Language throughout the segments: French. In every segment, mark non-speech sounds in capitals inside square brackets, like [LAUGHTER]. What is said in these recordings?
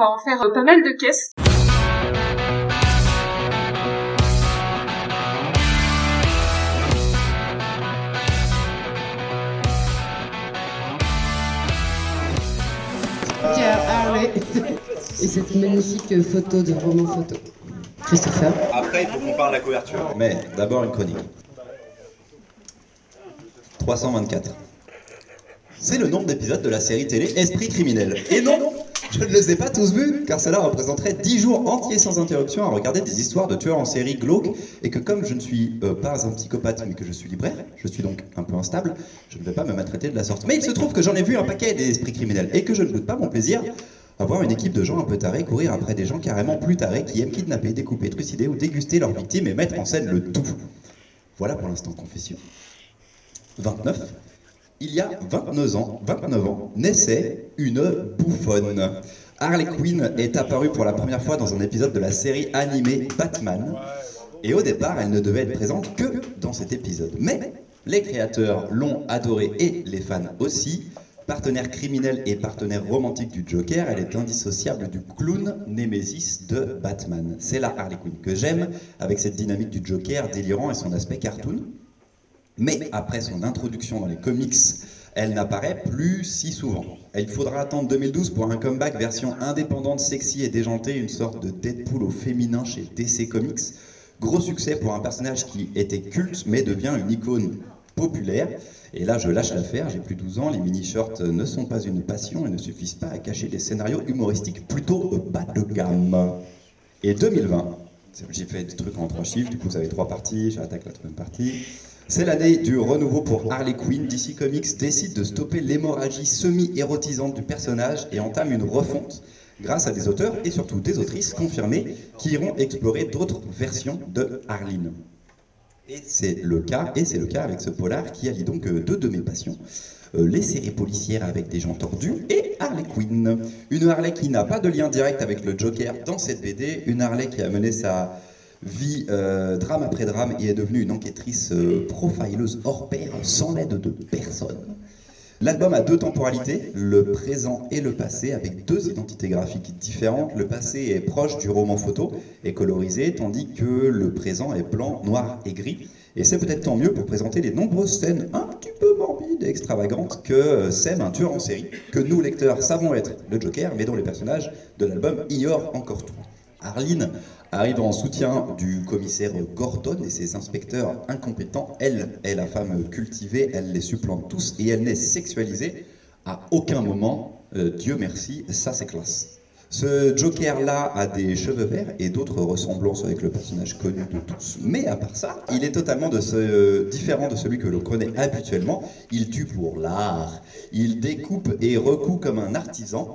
va en faire euh, pas mal de caisses. et cette magnifique photo de roman photo. Christopher. Après, il faut qu'on parle de la couverture. Mais d'abord une chronique. 324. C'est le nombre d'épisodes de la série télé Esprit criminel. Et non, je ne les ai pas tous vus, car cela représenterait 10 jours entiers sans interruption à regarder des histoires de tueurs en série glauques, et que comme je ne suis euh, pas un psychopathe, mais que je suis libraire, je suis donc un peu instable, je ne vais pas me maltraiter de la sorte. Mais il se trouve que j'en ai vu un paquet des esprits criminels, et que je ne doute pas mon plaisir à voir une équipe de gens un peu tarés courir après des gens carrément plus tarés qui aiment kidnapper, découper, trucider ou déguster leurs victimes et mettre en scène le tout. Voilà pour l'instant confession. 29. Il y a 29 ans, 29 ans, naissait une bouffonne. Harley Quinn est apparue pour la première fois dans un épisode de la série animée Batman. Et au départ, elle ne devait être présente que dans cet épisode. Mais les créateurs l'ont adorée et les fans aussi. Partenaire criminel et partenaire romantique du Joker, elle est indissociable du clown Nemesis de Batman. C'est la Harley Quinn que j'aime, avec cette dynamique du Joker délirant et son aspect cartoon. Mais après son introduction dans les comics, elle n'apparaît plus si souvent. Il faudra attendre 2012 pour un comeback version indépendante, sexy et déjantée, une sorte de Deadpool au féminin chez DC Comics. Gros succès pour un personnage qui était culte mais devient une icône populaire. Et là, je lâche l'affaire, j'ai plus de 12 ans, les mini-shorts ne sont pas une passion et ne suffisent pas à cacher des scénarios humoristiques plutôt bas de gamme. Et 2020, j'ai fait des trucs en trois chiffres, du coup vous avez trois parties, j'attaque la troisième partie. C'est l'année du renouveau pour Harley Quinn. DC Comics décide de stopper l'hémorragie semi-érotisante du personnage et entame une refonte grâce à des auteurs et surtout des autrices confirmées qui iront explorer d'autres versions de Harleen. Et c'est le cas, et c'est le cas avec ce polar qui allie donc euh, deux de mes passions. Euh, les séries policières avec des gens tordus et Harley Quinn. Une Harley qui n'a pas de lien direct avec le Joker dans cette BD, une Harley qui a mené sa vie euh, drame après drame et est devenue une enquêtrice profileuse hors pair sans l'aide de personne. L'album a deux temporalités, le présent et le passé, avec deux identités graphiques différentes. Le passé est proche du roman photo et colorisé, tandis que le présent est blanc, noir et gris. Et c'est peut-être tant mieux pour présenter les nombreuses scènes un petit peu morbides et extravagantes que sème un tueur en série, que nous, lecteurs, savons être le Joker, mais dont les personnages de l'album ignorent encore tout. Arline arrive en soutien du commissaire Gordon et ses inspecteurs incompétents. Elle est la femme cultivée, elle les supplante tous et elle n'est sexualisée à aucun moment. Euh, Dieu merci, ça c'est classe. Ce Joker-là a des cheveux verts et d'autres ressemblances avec le personnage connu de tous. Mais à part ça, il est totalement différent de celui que l'on connaît habituellement. Il tue pour l'art. Il découpe et recoupe comme un artisan.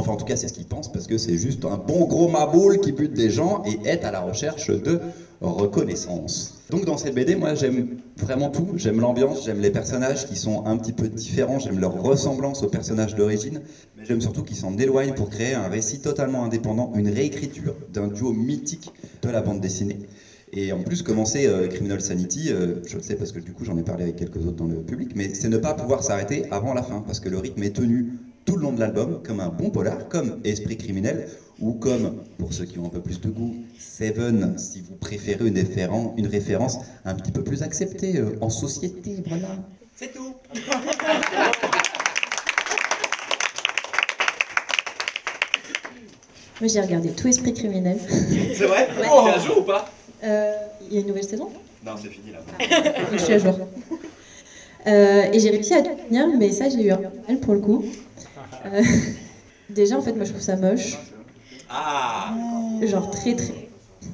Enfin, en tout cas, c'est ce qu'il pense, parce que c'est juste un bon gros maboule qui bute des gens et est à la recherche de reconnaissance. Donc, dans cette BD, moi, j'aime vraiment tout. J'aime l'ambiance, j'aime les personnages qui sont un petit peu différents, j'aime leur ressemblance aux personnages d'origine, mais j'aime surtout qu'ils s'en éloignent pour créer un récit totalement indépendant, une réécriture d'un duo mythique de la bande dessinée. Et en plus, commencer euh, Criminal Sanity, euh, je le sais parce que du coup j'en ai parlé avec quelques autres dans le public, mais c'est ne pas pouvoir s'arrêter avant la fin, parce que le rythme est tenu tout le long de l'album comme un bon polar, comme Esprit criminel, ou comme, pour ceux qui ont un peu plus de goût, Seven, si vous préférez une, référence, une référence un petit peu plus acceptée euh, en société, voilà. C'est tout Moi j'ai regardé tout Esprit criminel. C'est vrai ouais. Oh, à jour ou pas euh, Il y a une nouvelle saison Non, c'est fini là. je suis à jour. Euh, et j'ai réussi à tenir, mais ça j'ai eu un mal pour le coup. Euh, [LAUGHS] déjà, en fait, moi je trouve ça moche. Ah Genre très très.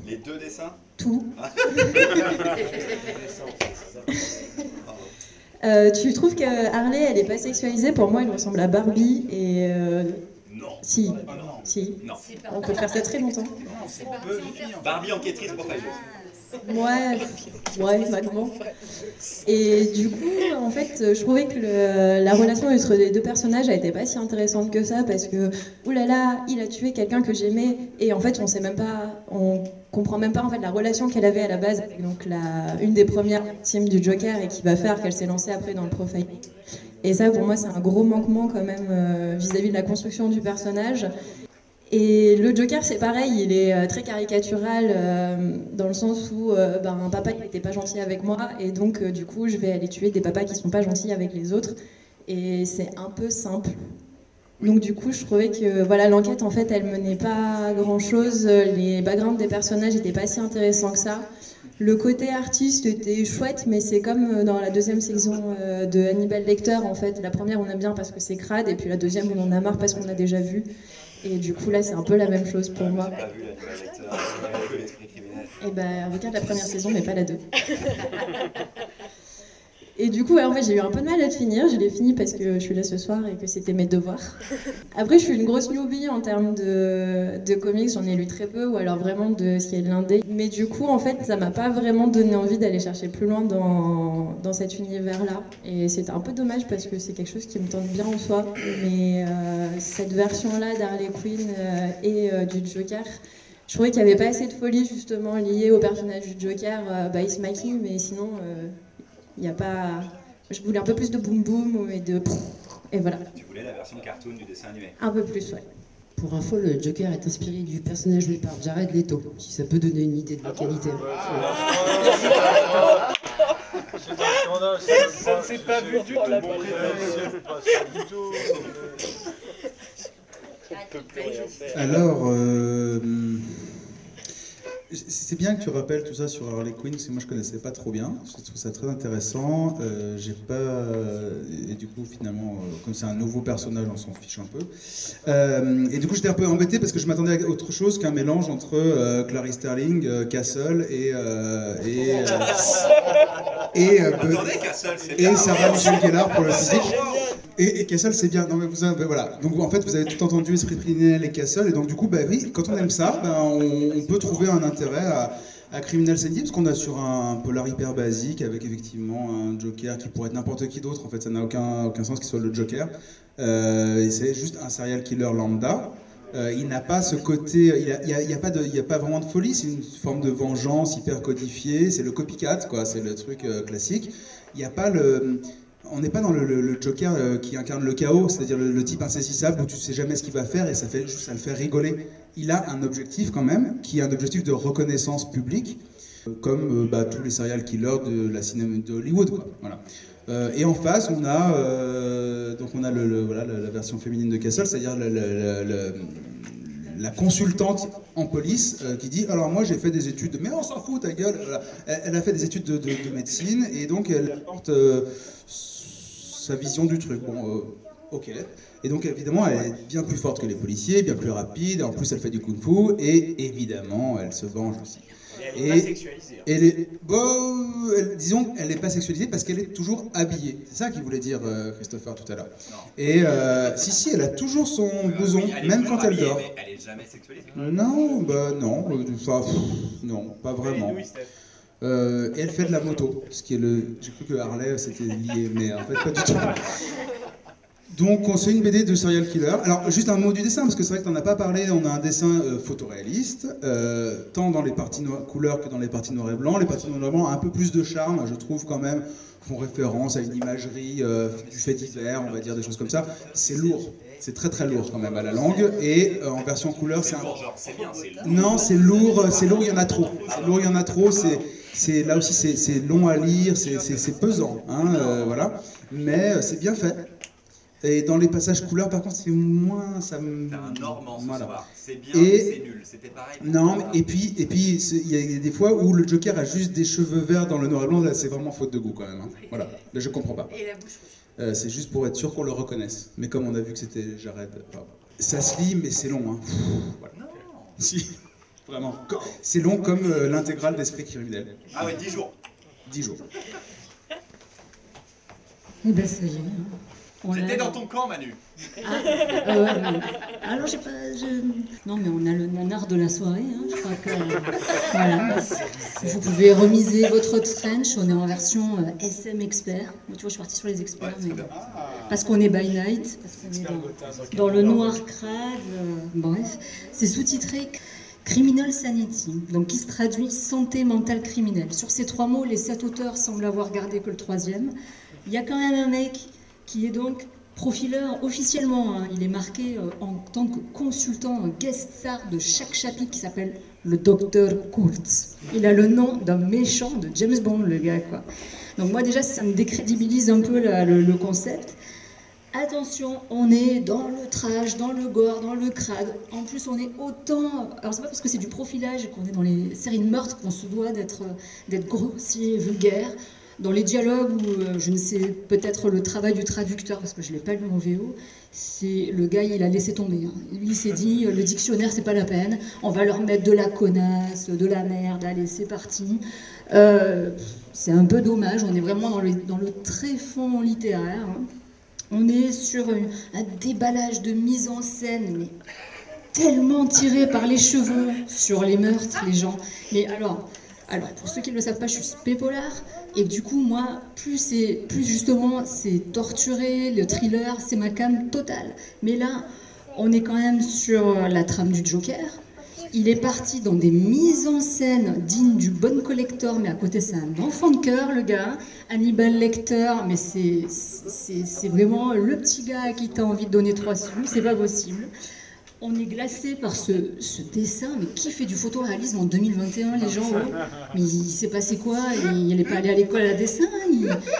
Les deux dessins Tout. [LAUGHS] euh, tu trouves que Harley, elle est pas sexualisée Pour moi, elle ressemble à Barbie et. Euh... Non. Si. Ah non. Si. Non. On peut faire ça très longtemps. Barbie enquêtrice pour profileuse. Ouais, ouais, vaguement. Et du coup, en fait, je trouvais que la relation entre les deux personnages n'était pas si intéressante que ça parce que, oulala, il a tué quelqu'un que j'aimais et en fait, on sait même pas, on comprend même pas en fait la relation qu'elle avait à la base. Donc, la, une des premières victimes du Joker et qui va faire qu'elle s'est lancée après dans le profile. Et ça, pour moi, c'est un gros manquement quand même vis à -vis de la construction du personnage. Et le Joker, c'est pareil, il est euh, très caricatural euh, dans le sens où euh, ben, un papa n'était pas gentil avec moi et donc du coup je vais aller tuer des papas qui sont pas gentils avec les autres et c'est un peu simple. Donc du coup je trouvais que voilà l'enquête en fait elle menait pas grand chose, les backgrounds des personnages n'étaient pas si intéressants que ça. Le côté artiste était chouette, mais c'est comme dans la deuxième saison de Hannibal Lecter en fait. La première on aime bien parce que c'est crade, et puis la deuxième on en a marre parce qu'on a déjà vu. Et du coup, là, c'est un peu la même chose pour moi. Pas vu Et ben, regarde la première saison, mais pas la deux. [LAUGHS] Et du coup, en fait, j'ai eu un peu de mal à le finir. Je l'ai fini parce que je suis là ce soir et que c'était mes devoirs. [LAUGHS] Après, je suis une grosse newbie en termes de, de comics. J'en ai lu très peu, ou alors vraiment de ce qui est l'indé. Mais du coup, en fait, ça m'a pas vraiment donné envie d'aller chercher plus loin dans, dans cet univers-là. Et c'est un peu dommage parce que c'est quelque chose qui me tente bien en soi. Mais euh, cette version-là d'Harley Quinn euh, et euh, du Joker, je trouvais qu'il n'y avait pas assez de folie justement liée au personnage du Joker. bah, il se maquille, mais sinon. Il n'y a pas. Je voulais un peu plus de boum boum et de. Et voilà. Tu voulais la version cartoon du dessin animé Un peu plus, ouais. Pour info, le Joker est inspiré du personnage joué par Jared Leto, si ça peut donner une idée de la qualité. Ça ne s'est pas vu du tout. Alors, euh, c'est bien que tu rappelles tout ça sur Harley Quinn, parce que moi je connaissais pas trop bien. Je trouve ça très intéressant. Euh, j'ai pas et du coup finalement, euh, comme c'est un nouveau personnage, on s'en fiche un peu. Euh, et du coup j'étais un peu embêté parce que je m'attendais à autre chose qu'un mélange entre Clarice Sterling, Castle et et [LAUGHS] et, et Sarah Michelle Gellar pour le physique. Et, et, Castle, c'est bien. Donc en fait, vous avez tout entendu Esprit criminel et Castle, et donc du coup, bah oui, quand on aime ça, bah, on, peut trouver un intérêt à, Criminal Sandy, parce qu'on a sur un, polar hyper basique, avec effectivement un Joker qui pourrait être n'importe qui d'autre. En fait, ça n'a aucun, aucun sens qu'il soit le Joker. Euh, c'est juste un serial killer lambda. Euh, il n'a pas ce côté, il n'y a, a, pas a, pas vraiment de folie, c'est une forme de vengeance hyper codifiée, c'est le copycat, quoi, c'est le truc euh, classique. Il n'y a pas le, on n'est pas dans le, Joker euh, qui incarne le chaos, c'est-à-dire le, type insaisissable où tu sais jamais ce qu'il va faire et ça, le fait rigoler. Il a un objectif quand même, qui est un objectif de reconnaissance publique, euh, comme euh, bah, tous les serial killers de la cinéma de Hollywood. Et en face, on a, donc on a la, version féminine de Castle, c'est-à-dire la consultante en police qui dit alors moi j'ai fait des études mais on s'en fout ta gueule elle, a fait des études de, médecine et donc elle apporte sa vision du truc. Bon, euh, ok. Et donc évidemment, elle est bien plus forte que les policiers, bien plus rapide. En plus, elle fait du kung-fu et évidemment, elle se venge aussi. Et elle n'est pas sexualisée. Hein. bon, disons, elle n'est pas sexualisée parce qu'elle est toujours habillée. C'est ça qu'il voulait dire euh, Christopher tout à l'heure. Et euh, si, si, elle a toujours son blouson, même quand elle dort. Mais elle est jamais sexualisée. Non, bah non, enfin, non, pas vraiment. Euh, et elle fait de la moto, ce qui est le. J'ai cru que Harley c'était lié, mais en fait pas du tout. Donc on fait une BD de serial killer. Alors juste un mot du dessin, parce que c'est vrai que t'en as pas parlé, on a un dessin euh, photoréaliste, euh, tant dans les parties couleurs que dans les parties noir et blanc. Les parties noir et blanc ont un peu plus de charme, je trouve quand même, font référence à une imagerie du fait divers, on va dire des choses comme ça. C'est lourd, c'est très très lourd quand même à la langue. Et en version couleur, c'est un... Non, c'est lourd, c'est lourd, il y en a trop. C'est lourd, il y en a trop, c'est c'est là aussi c'est long à lire, c'est pesant, hein, euh, voilà. Mais euh, c'est bien fait. Et dans les passages couleurs, par contre, c'est moins. Ça me. un normand ce soir. C'est bien, et... c'est nul. C'était pareil. Non, et puis, et puis, il y a des fois où le Joker a juste des cheveux verts dans le noir et blanc. Là, c'est vraiment faute de goût quand même. Hein. Voilà. Là, je comprends pas. Et la bouche euh, c'est juste pour être sûr qu'on le reconnaisse. Mais comme on a vu que c'était Jared, ça se lit, mais c'est long. Hein. voilà. Non. Si. Vraiment. C'est long comme euh, l'intégrale d'Esprit criminel. Ah ouais, 10 jours. 10 jours. Eh ben ça y est. J'étais dans ton camp, Manu. Ah, euh, alors j'ai pas. Non, mais on a le nanar de la soirée. Hein. Je crois que. Voilà. Vous pouvez remiser votre trench. On est en version euh, SM expert. Moi, tu vois, je suis partie sur les experts. mais... Parce qu'on est by night. Parce qu'on est dans, le noir crade. bref. C'est sous-titré. Criminal Sanity, donc qui se traduit santé mentale criminelle. Sur ces trois mots, les sept auteurs semblent avoir gardé que le troisième. Il y a quand même un mec qui est donc profileur officiellement. hein. Il est marqué euh, en tant que consultant guest star de chaque chapitre qui s'appelle le docteur Kurtz. Il a le nom d'un méchant de James Bond, le gars. Donc moi déjà, ça me décrédibilise un peu le concept. Attention, on est dans le trash, dans le gore, dans le crade. En plus, on est autant. Alors, c'est pas parce que c'est du profilage qu'on est dans les séries de meurtres qu'on se doit d'être d'être grossier, vulgaire. Dans les dialogues où euh, je ne sais peut-être le travail du traducteur parce que je l'ai pas lu en VO, c'est le gars il a laissé tomber. hein. Lui il s'est dit euh, le dictionnaire c'est pas la peine, on va leur mettre de la connasse, de la merde, allez c'est parti. Euh, c'est un peu dommage, on est vraiment dans le, dans le tréfonds littéraire. hein. On est sur un, déballage de mise en scène, mais tellement tiré par les cheveux sur les meurtres, les gens. Mais alors, alors pour ceux qui ne le savent pas, je suis spépolar. Et du coup, moi, plus c'est, plus justement, c'est torturé, le thriller, c'est ma cam totale. Mais là, on est quand même sur la trame du Joker. Il est parti dans des mises en scène dignes du bon collector, mais à côté c'est un enfant de cœur, le gars. Hannibal Lecter, mais c'est, vraiment le petit gars qui t'as envie de donner trois sous, c'est pas possible. On est glacé par ce, dessin, mais qui fait du photoréalisme en 2021, les gens oh Mais il s'est passé quoi? Il n'est pas allé à l'école à dessin,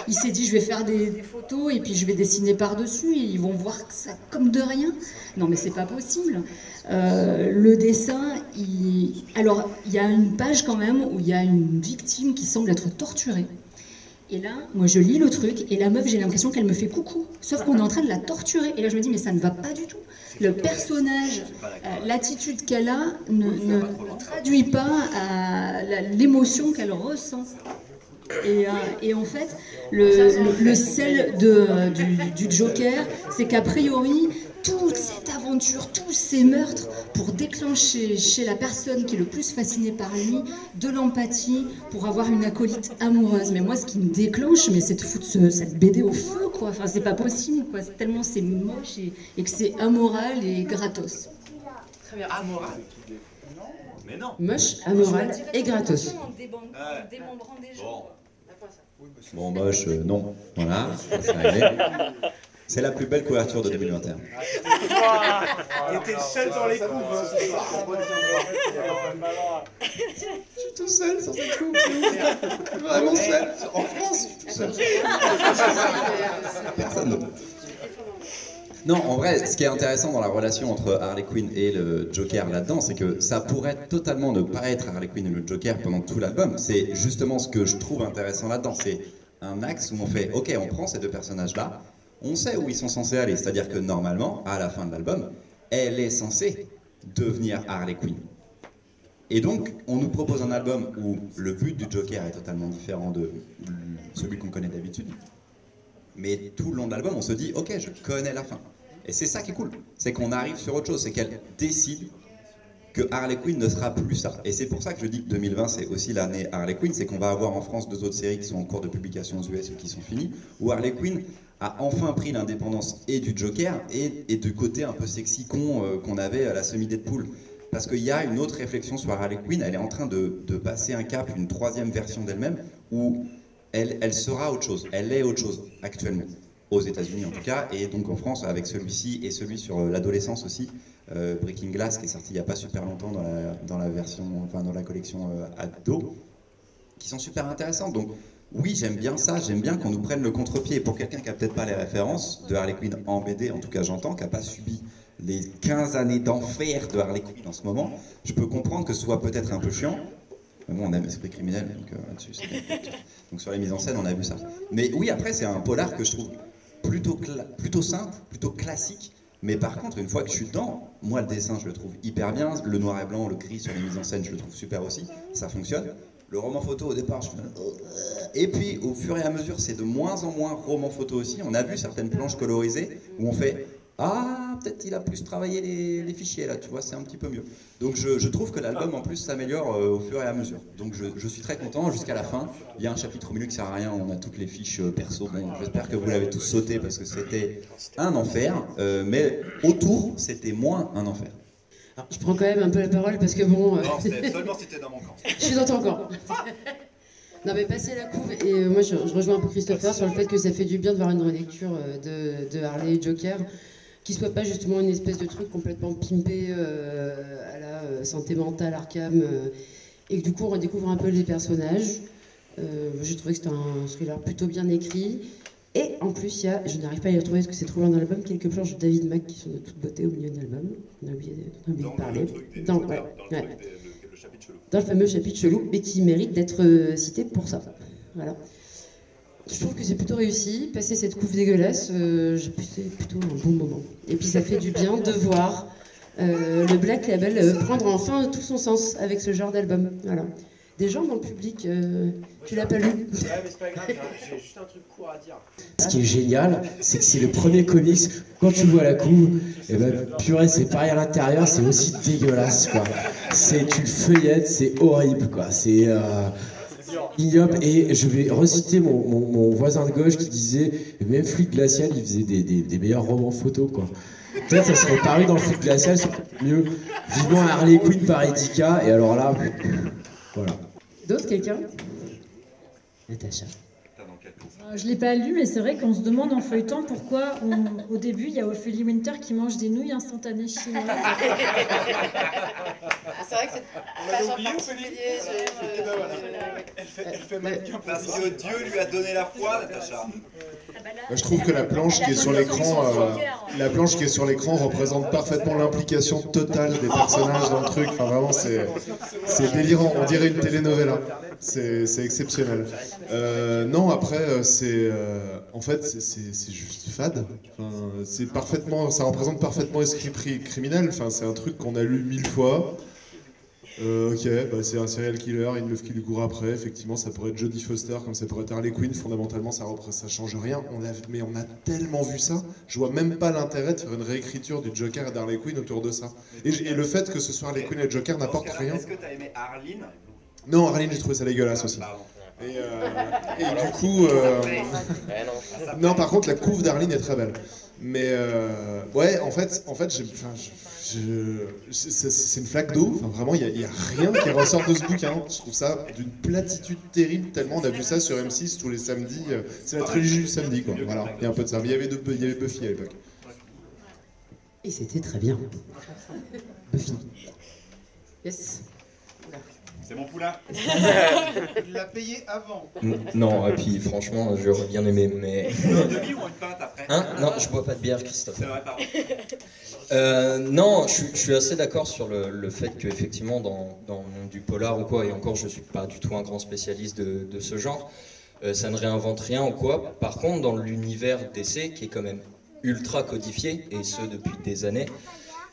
il, s'est dit je vais faire des, photos et puis je vais dessiner par-dessus ils vont voir ça comme de rien. Non mais c'est pas possible. Euh, le dessin, alors il y a une page quand même où il y a une victime qui semble être torturée. Et là, moi je lis le truc et la meuf, j'ai l'impression qu'elle me fait coucou. Sauf qu'on est en train de la torturer. Et là, je me dis, mais ça ne va pas du tout. Le personnage, euh, l'attitude qu'elle a ne, traduit pas la- l'émotion qu'elle ressent. Et, euh, en fait, le, sel du, du Joker, c'est qu'a priori, toute cette aventure, tous ces meurtres, pour déclencher chez la personne qui est le plus fascinée par lui de l'empathie, pour avoir une acolyte amoureuse. Mais moi, ce qui me déclenche, mais c'est de foutre ce- cette BD au feu, quoi. Enfin, c'est pas possible, quoi. C'est Tellement c'est moche et, et que c'est amoral et gratos. Très bien. Amoral. Mais non. Moche, amoral et gratos. démembrant des Bon. Bon, moche, euh, non. Voilà, ça. C'est la plus belle couverture de 2021. T'étais le seul dans les coups. hein. Je suis tout seul sur cette coupe. Vraiment seul. En France, je suis tout seul. Personne d'autre. Non, en vrai, ce qui est intéressant dans la relation entre Harley Quinn et le Joker là-dedans, c'est que ça pourrait totalement ne pas être Harley Quinn et le Joker pendant tout l'album. C'est justement ce que je trouve intéressant là-dedans. C'est un axe où on fait, ok, on prend ces deux personnages-là, on sait où ils sont censés aller. C'est-à-dire que normalement, à la fin de l'album, elle est censée devenir Harley Quinn. Et donc, on nous propose un album où le but du Joker est totalement différent de celui qu'on connaît d'habitude. Mais tout le long de l'album, on se dit, ok, je connais la fin. Et c'est ça qui est cool. C'est qu'on arrive sur autre chose. C'est qu'elle décide que Harley Quinn ne sera plus ça. Et c'est pour ça que je dis que 2020, c'est aussi l'année Harley Quinn. C'est qu'on va avoir en France deux autres séries qui sont en cours de publication aux US ou qui sont finies, où Harley Quinn a enfin pris l'indépendance et du Joker et, et du côté un peu sexy con euh, qu'on avait à la semi-Deadpool. Parce qu'il y a une autre réflexion sur Harley Quinn, elle est en train de, de passer un cap, une troisième version d'elle-même, où elle, elle sera autre chose, elle est autre chose actuellement, aux États-Unis en tout cas, et donc en France avec celui-ci et celui sur euh, l'adolescence aussi, euh, Breaking Glass qui est sorti il n'y a pas super longtemps dans la, dans la version, enfin dans la collection euh, ado, qui sont super intéressantes. Donc oui, j'aime bien ça, j'aime bien qu'on nous prenne le contre-pied. Pour quelqu'un qui a peut-être pas les références de Harley Quinn en BD, en tout cas j'entends, qui n'a pas subi les 15 années d'enfer de Harley Quinn en ce moment, je peux comprendre que ce soit peut-être un peu chiant. Mais bon, on aime l'esprit criminel, donc euh, là-dessus, c'est bien. [LAUGHS] Donc sur les mises en scène, on a vu ça. Mais oui, après, c'est un polar que je trouve plutôt, simple, plutôt classique. Mais par contre, une fois que je suis dedans, moi, le dessin, je le trouve hyper bien. Le noir et blanc, le gris sur les mises en scène, je le trouve super aussi. Ça fonctionne. Le roman photo, au départ, je fais... Et puis, au fur et à mesure, c'est de moins en moins roman photo aussi. On a vu certaines planches colorisées où on fait Ah, peut-être il a plus travaillé les, les fichiers là, tu vois, c'est un petit peu mieux. Donc je, je trouve que l'album en plus s'améliore euh, au fur et à mesure. Donc je, je suis très content jusqu'à la fin. Il y a un chapitre au milieu qui sert à rien, on a toutes les fiches euh, perso. Bon, j'espère que vous l'avez tous sauté parce que c'était un enfer. euh, mais autour, c'était moins un enfer. Alors, je prends quand même un peu la parole parce que bon, euh, [LAUGHS] seulement si t'es dans mon camp. je suis dans ton camp. [LAUGHS] Non mais passer la couve, et euh, moi je, je rejoins un peu Christopher sur le fait que ça fait du bien de voir une relecture euh, de, de Harley et Joker, qui soit pas justement une espèce de truc complètement pimpé euh, à la euh, santé mentale Arkham, euh, et que du coup on redécouvre un peu les personnages. Euh, J'ai trouvé que c'était un thriller plutôt bien écrit. Et en plus, il y a, je n'arrive pas à y retrouver parce que c'est trop loin dans l'album, quelques planches de David Mack qui sont de toute beauté au milieu de l'album. On a oublié, on a oublié de parler. Dans- ouais, ouais dans le fameux chapitre chelou, mais qui mérite d'être cité pour ça. Voilà. Je trouve que c'est plutôt réussi. Passer cette couve dégueulasse, euh, j'ai- c'est plutôt un bon moment. Et puis ça fait du bien de voir euh, le Black Label euh, prendre enfin tout son sens avec ce genre d'album. Voilà. Des gens dans le public, euh, tu l'as pas lu Ouais, mais c'est pas grave, j'ai- j'ai juste un truc court à dire. Ce qui est génial, c'est que c'est le premier comics. Quand tu vois la couve, et ben purée, c'est pareil à l'intérieur, c'est aussi dégueulasse quoi. C'est tu le feuillettes, c'est horrible quoi. C'est ignoble. Et je vais reciter mon, mon- mon voisin de gauche qui disait même Fluide Glacial, il faisait des, des- des meilleurs romans photos quoi. Peut-être ça serait paru dans le Fluide Glacial, c'est mieux. Vivement Harley Quinn par Edika, et alors là, voilà. D'autres, quelqu'un? Natacha. Euh, Je l'ai pas lu, mais c'est vrai qu'on se demande en feuilletant pourquoi on- au début il y a Ophélie Winter qui mange des nouilles instantanées chinoises. C'est vrai que c'est pas oublié. Ophélie Eh ben euh, Elle fait, elle fait mannequin Parce que Dieu lui a donné la foi, Natacha. Je trouve que la planche qui est sur l'écran, euh, la planche qui est sur l'écran représente parfaitement l'implication totale des personnages dans le truc. Enfin, vraiment, c'est, c'est délirant. On dirait une telenovela. C'est, c'est exceptionnel. Euh, non, après, euh, c'est, en fait, c'est, c'est- juste fade. Enfin, c'est parfaitement, ça représente parfaitement esprit pri- criminel. Enfin, c'est un truc qu'on a lu mille fois. Euh, ok, bah, c'est un serial killer, une meuf qui lui court après. Effectivement, ça pourrait être Jodie Foster, comme ça pourrait être Harley Quinn. Fondamentalement, ça, ça change rien. On a, mais on a tellement vu ça. Je vois même pas l'intérêt de faire une réécriture du Joker et d'Harley Quinn autour de ça. Et, le fait que ce soit Harley Quinn et Joker n'apporte rien. Est-ce que t'as aimé Arline Non, Harley, j'ai trouvé ça dégueulasse aussi. Pardon. Et, euh, et du coup, euh, non, par contre, la couve d'Arline est très belle. Mais euh, ouais, en fait, en fait, j'ai- enfin, c'est c'est une flaque d'eau. Enfin, vraiment, il n'y a, rien qui ressort de ce bouquin. Je trouve ça d'une platitude terrible. Tellement on a vu ça sur M6 tous les samedis. C'est la trilogie du samedi, quoi. Voilà, il y a un peu de ça. Il y avait, de- il y avait Buffy à l'époque. Et c'était très bien. Buffy. Yes. C'est mon poulain. [LAUGHS] Il l'a payé avant. Non, et puis franchement, j'aurais bien aimé, mais. Un demi ou une pinte après Hein? Non, je bois pas de bière, Christophe. C'est vrai, pardon. Euh, non, je, suis- je suis assez d'accord sur le, le fait qu'effectivement, dans, dans le monde du polar ou quoi, et encore, je suis pas du tout un grand spécialiste de, de ce genre, euh, ça ne réinvente rien ou quoi. Par contre, dans l'univers d'essai, qui est quand même ultra codifié, et ce depuis des années,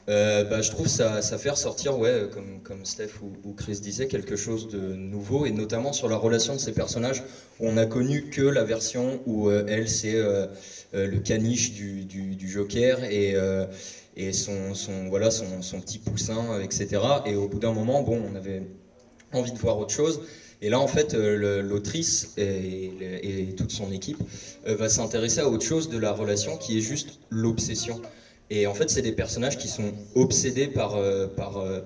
euh, bah, je trouve ça, ça fait ressortir, ouais, comme, comme Steph ou, Chris disait, quelque chose de nouveau, et notamment sur la relation de ces personnages, où on a connu que la version où euh, elle, c'est euh, euh, le caniche du, Joker, et, euh, son, voilà, son, son petit poussin, euh, etc. Et au bout d'un moment, bon, on avait envie de voir autre chose. Et là, en fait, euh, l'autrice et, et toute son équipe euh, va s'intéresser à autre chose de la relation qui est juste l'obsession. Et en fait, c'est des personnages qui sont obsédés par, euh, par, euh,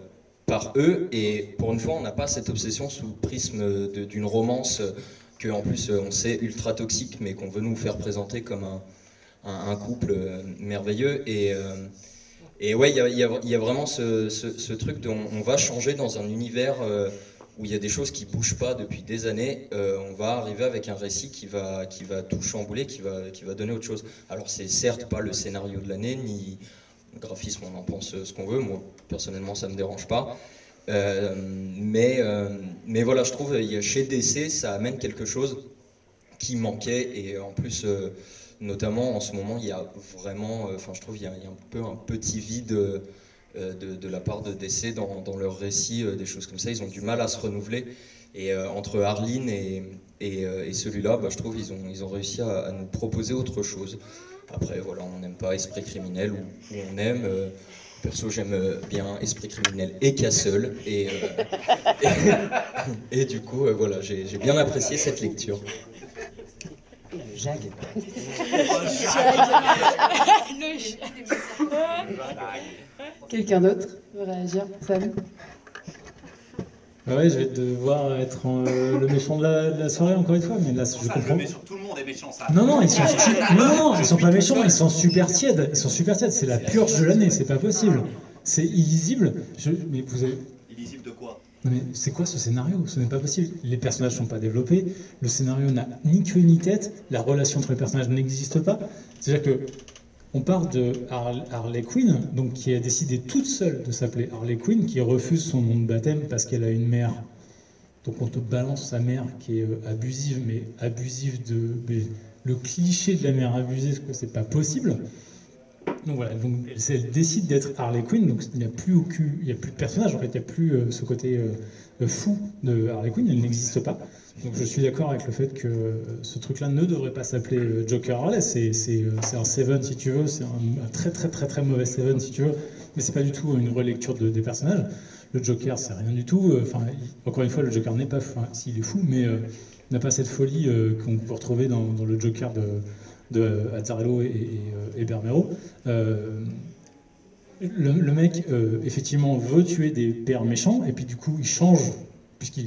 par eux. Et pour une fois, on n'a pas cette obsession sous le prisme d'une romance que, en plus, euh, on sait ultra toxique, mais qu'on veut nous faire présenter comme un, un, couple merveilleux. Et, et ouais, il y a, y y a vraiment ce, ce- ce truc dont on va changer dans un univers où il y a des choses qui bougent pas depuis des années. Euh, on va arriver avec un récit qui va, qui va tout chambouler, qui va, qui va donner autre chose. Alors c'est certes pas le scénario de l'année, ni le graphisme, on en pense ce qu'on veut. Moi, personnellement, ça me dérange pas. Euh, mais, euh, mais voilà, je trouve chez DC, ça amène quelque chose qui manquait et en plus euh, notamment en ce moment il y a vraiment euh, enfin je trouve il y, a, il y a un peu un petit vide euh, de, de la part de DC dans, leur récit euh, des choses comme ça ils ont du mal à se renouveler et euh, entre Arline et, et, euh, celui-là bah, je trouve ils ont, ils ont réussi à, nous proposer autre chose après voilà on n'aime pas Esprit criminel ou, on aime euh, Perso, j'aime euh, bien Esprit criminel et Castle. Et, euh, [LAUGHS] et, du coup, euh, voilà, j'ai bien apprécié cette lecture. Jag. [LAUGHS] Quelqu'un d'autre veut réagir Sam Bah ouais, je vais devoir être euh, le méchant de la, de la soirée encore une fois, mais là je Ça, comprends. le méchant- tout le monde est méchant, ça. Non, non, ils sont, [LAUGHS] non, non, ils sont pas méchants, ils sont super tièdes. Ils sont super tièdes, c'est la purge de l'année, c'est pas possible. C'est illisible. Je- mais vous avez. Illisible de quoi? Non mais c'est quoi ce scénario? Ce n'est pas possible. Les personnages sont pas développés, le scénario n'a ni queue ni tête, la relation entre les personnages n'existe pas. C'est-à-dire que on part de Har- Harley Quinn, donc qui a décidé toute seule de s'appeler Harley Quinn, qui refuse son nom de baptême parce qu'elle a une mère. Donc on te balance sa mère qui est euh, abusive, mais abusive de le cliché de la mère abusive, que c'est pas possible. Donc voilà, donc elle, décide d'être Harley Quinn, donc il n'y a plus il y a plus de personnage en fait, il n'y a plus euh, ce côté euh, fou de Harley Quinn, elle n'existe pas. Donc je suis d'accord avec le fait que euh, ce truc-là ne devrait pas s'appeler Joker Harley, c'est un Seven si tu veux, c'est un, très très très très mauvais Seven si tu veux, mais c'est pas du tout une relecture de- des personnages. Le Joker c'est rien du tout, enfin encore une fois le Joker n'est pas, fou, s'il est fou, mais n'a pas cette folie qu'on peut retrouver dans le Joker de, de Azzarello et, et, euh, et Bermero. Euh, le, le mec, euh, effectivement, veut tuer des pères méchants, et puis du coup, il change, puisqu'à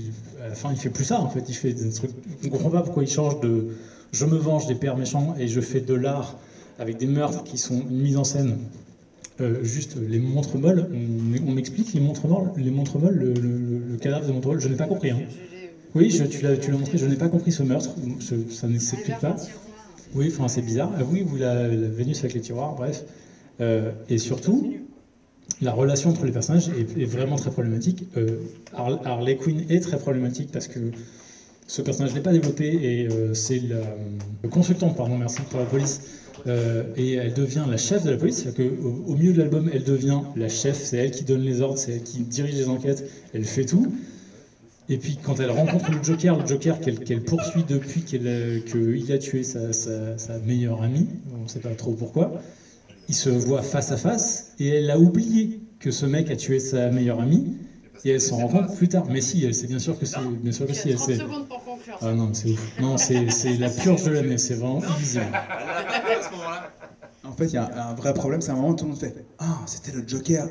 la fin, il fait plus ça, en fait. Il fait des trucs. On comprend pas pourquoi il change de je me venge des pères méchants et je fais de l'art avec des meurtres qui sont une mise en scène. euh, juste les montres molles, on, m'explique les montres molles, les montres molles le, le- le cadavre des montres molles, je n'ai pas compris. hein. Oui, je- tu l'as tu l'as montré, je n'ai pas compris ce meurtre, je- ça ne s'explique pas. Oui, enfin c'est bizarre. Ah oui, ou la, Vénus avec les tiroirs, bref. Euh, et surtout, la relation entre les personnages est, vraiment très problématique. Euh, Har- Harley Quinn est très problématique parce que ce personnage n'est pas développé et euh, c'est le consultante, pardon, merci pour la police. Euh, et elle devient la chef de la police, c'est-à-dire qu'au au milieu de l'album, elle devient la chef, c'est elle qui donne les ordres, c'est elle qui dirige les enquêtes, elle fait tout. Et puis quand elle rencontre le Joker, le Joker qu'elle poursuit depuis qu'elle a- qu'il a tué sa, sa- sa meilleure amie, on ne sait pas trop pourquoi, ils se voient face à face et elle a oublié que ce mec a tué sa meilleure amie et elle s'en rend compte plus tard. Mais si, elle sait bien sûr que c'est, bien sûr que si, elle 30 sait. secondes pour conclure. Ah non, c'est ouf. Non, c'est la purge de l'année, c'est vraiment illisible. à ce moment-là. En fait, il y a un vrai problème, c'est un moment où tout le monde fait Ah, c'était le Joker.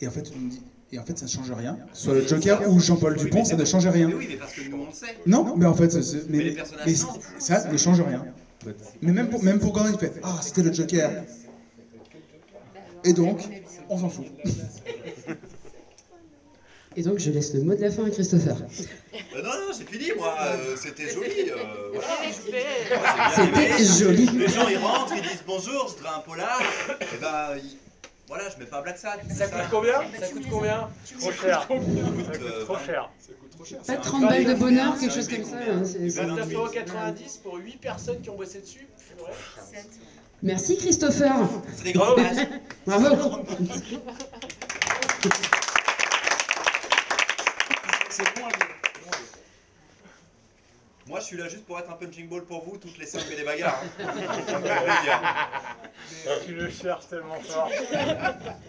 Et en fait, tout le monde dit Et en fait, ça ne change rien. Soit le Joker ou Jean-Paul Dupont, ça ne change rien. Mais oui, mais parce que nous, on le sait. Non, mais en fait, c'est- c'est- Mais mais, les personnages, mais non. ça ne change rien. Mais même pour, même pour Gordon, il fait Ah, c'était le Joker. Et donc, on s'en fout. Et donc, je laisse le mot de la fin à Christopher. Euh, non, non, c'est fini, moi. euh, C'était joli. euh, voilà. C'était Moi, j'ai bien joli. Les gens, ils rentrent, ils disent bonjour, je voudrais un polar. Et ben, ils- voilà, je mets pas Black Sad. Ça coûte combien Ça coûte combien Trop cher. Ça coûte euh, trop cher. Pas 30 balles de bonheur, quelque chose comme ça. hein, c'est- c'est- 29,90€ pour 8 personnes qui ont bossé dessus. Merci Christopher. C'est des grands. [LAUGHS] Bravo. Moi, je suis là juste pour être un punching ball pour vous, toutes les 5 et des bagarres. hein. [LAUGHS] Tu le cherches tellement fort.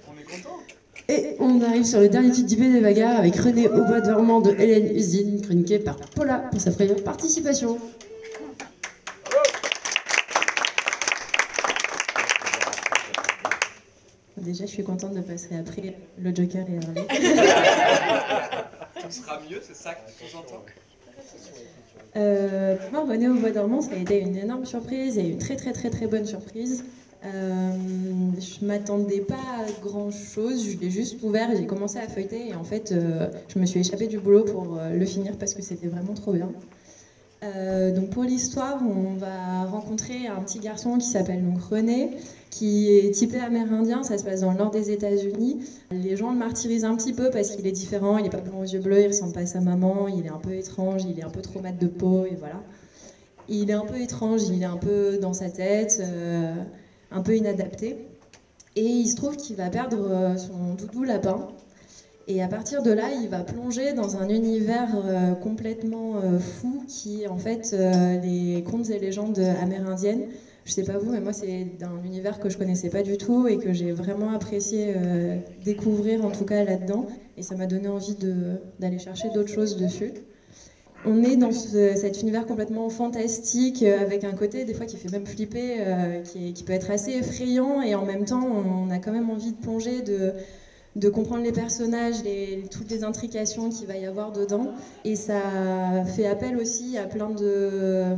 On est content. Et on arrive sur le dernier titre du BD Bagarre avec René au bois dormant de Hélène Usine, chroniqué par Paula pour sa première participation. Déjà, je suis contente de passer après le Joker et Harley. [LAUGHS] Tout sera mieux, c'est ça que tu sous-entends Euh, pour moi, René au bois dormant, ça a été une énorme surprise et une très très très très bonne surprise. Euh, je m'attendais pas à grand chose, je l'ai juste ouvert et j'ai commencé à feuilleter et en fait, euh, je me suis échappée du boulot pour euh, le finir parce que c'était vraiment trop bien. Euh, donc pour l'histoire, on va rencontrer un petit garçon qui s'appelle donc René, qui est typé amérindien, ça se passe dans le nord des États-Unis. Les gens le martyrisent un petit peu parce qu'il est différent, il n'est pas blond aux yeux bleus, il ressemble pas à sa maman, il est un peu étrange, il est un peu trop mat de peau, et voilà. Il est un peu étrange, il est un peu dans sa tête, euh, un peu inadapté. Et il se trouve qu'il va perdre euh, son doudou lapin. Et à partir de là, il va plonger dans un univers euh, complètement fou qui en fait les contes et légendes amérindiennes. Je sais pas vous, mais moi c'est un univers que je connaissais pas du tout et que j'ai vraiment apprécié euh, découvrir en tout cas là-dedans. Et ça m'a donné envie d'aller chercher d'autres choses dessus. On est dans ce- cet univers complètement fantastique, euh, avec un côté des fois qui fait même flipper, euh, qui, peut être assez effrayant, et en même temps on a quand même envie de plonger, de, comprendre les personnages, toutes les intrications qu'il va y avoir dedans. Et ça fait appel aussi à plein de,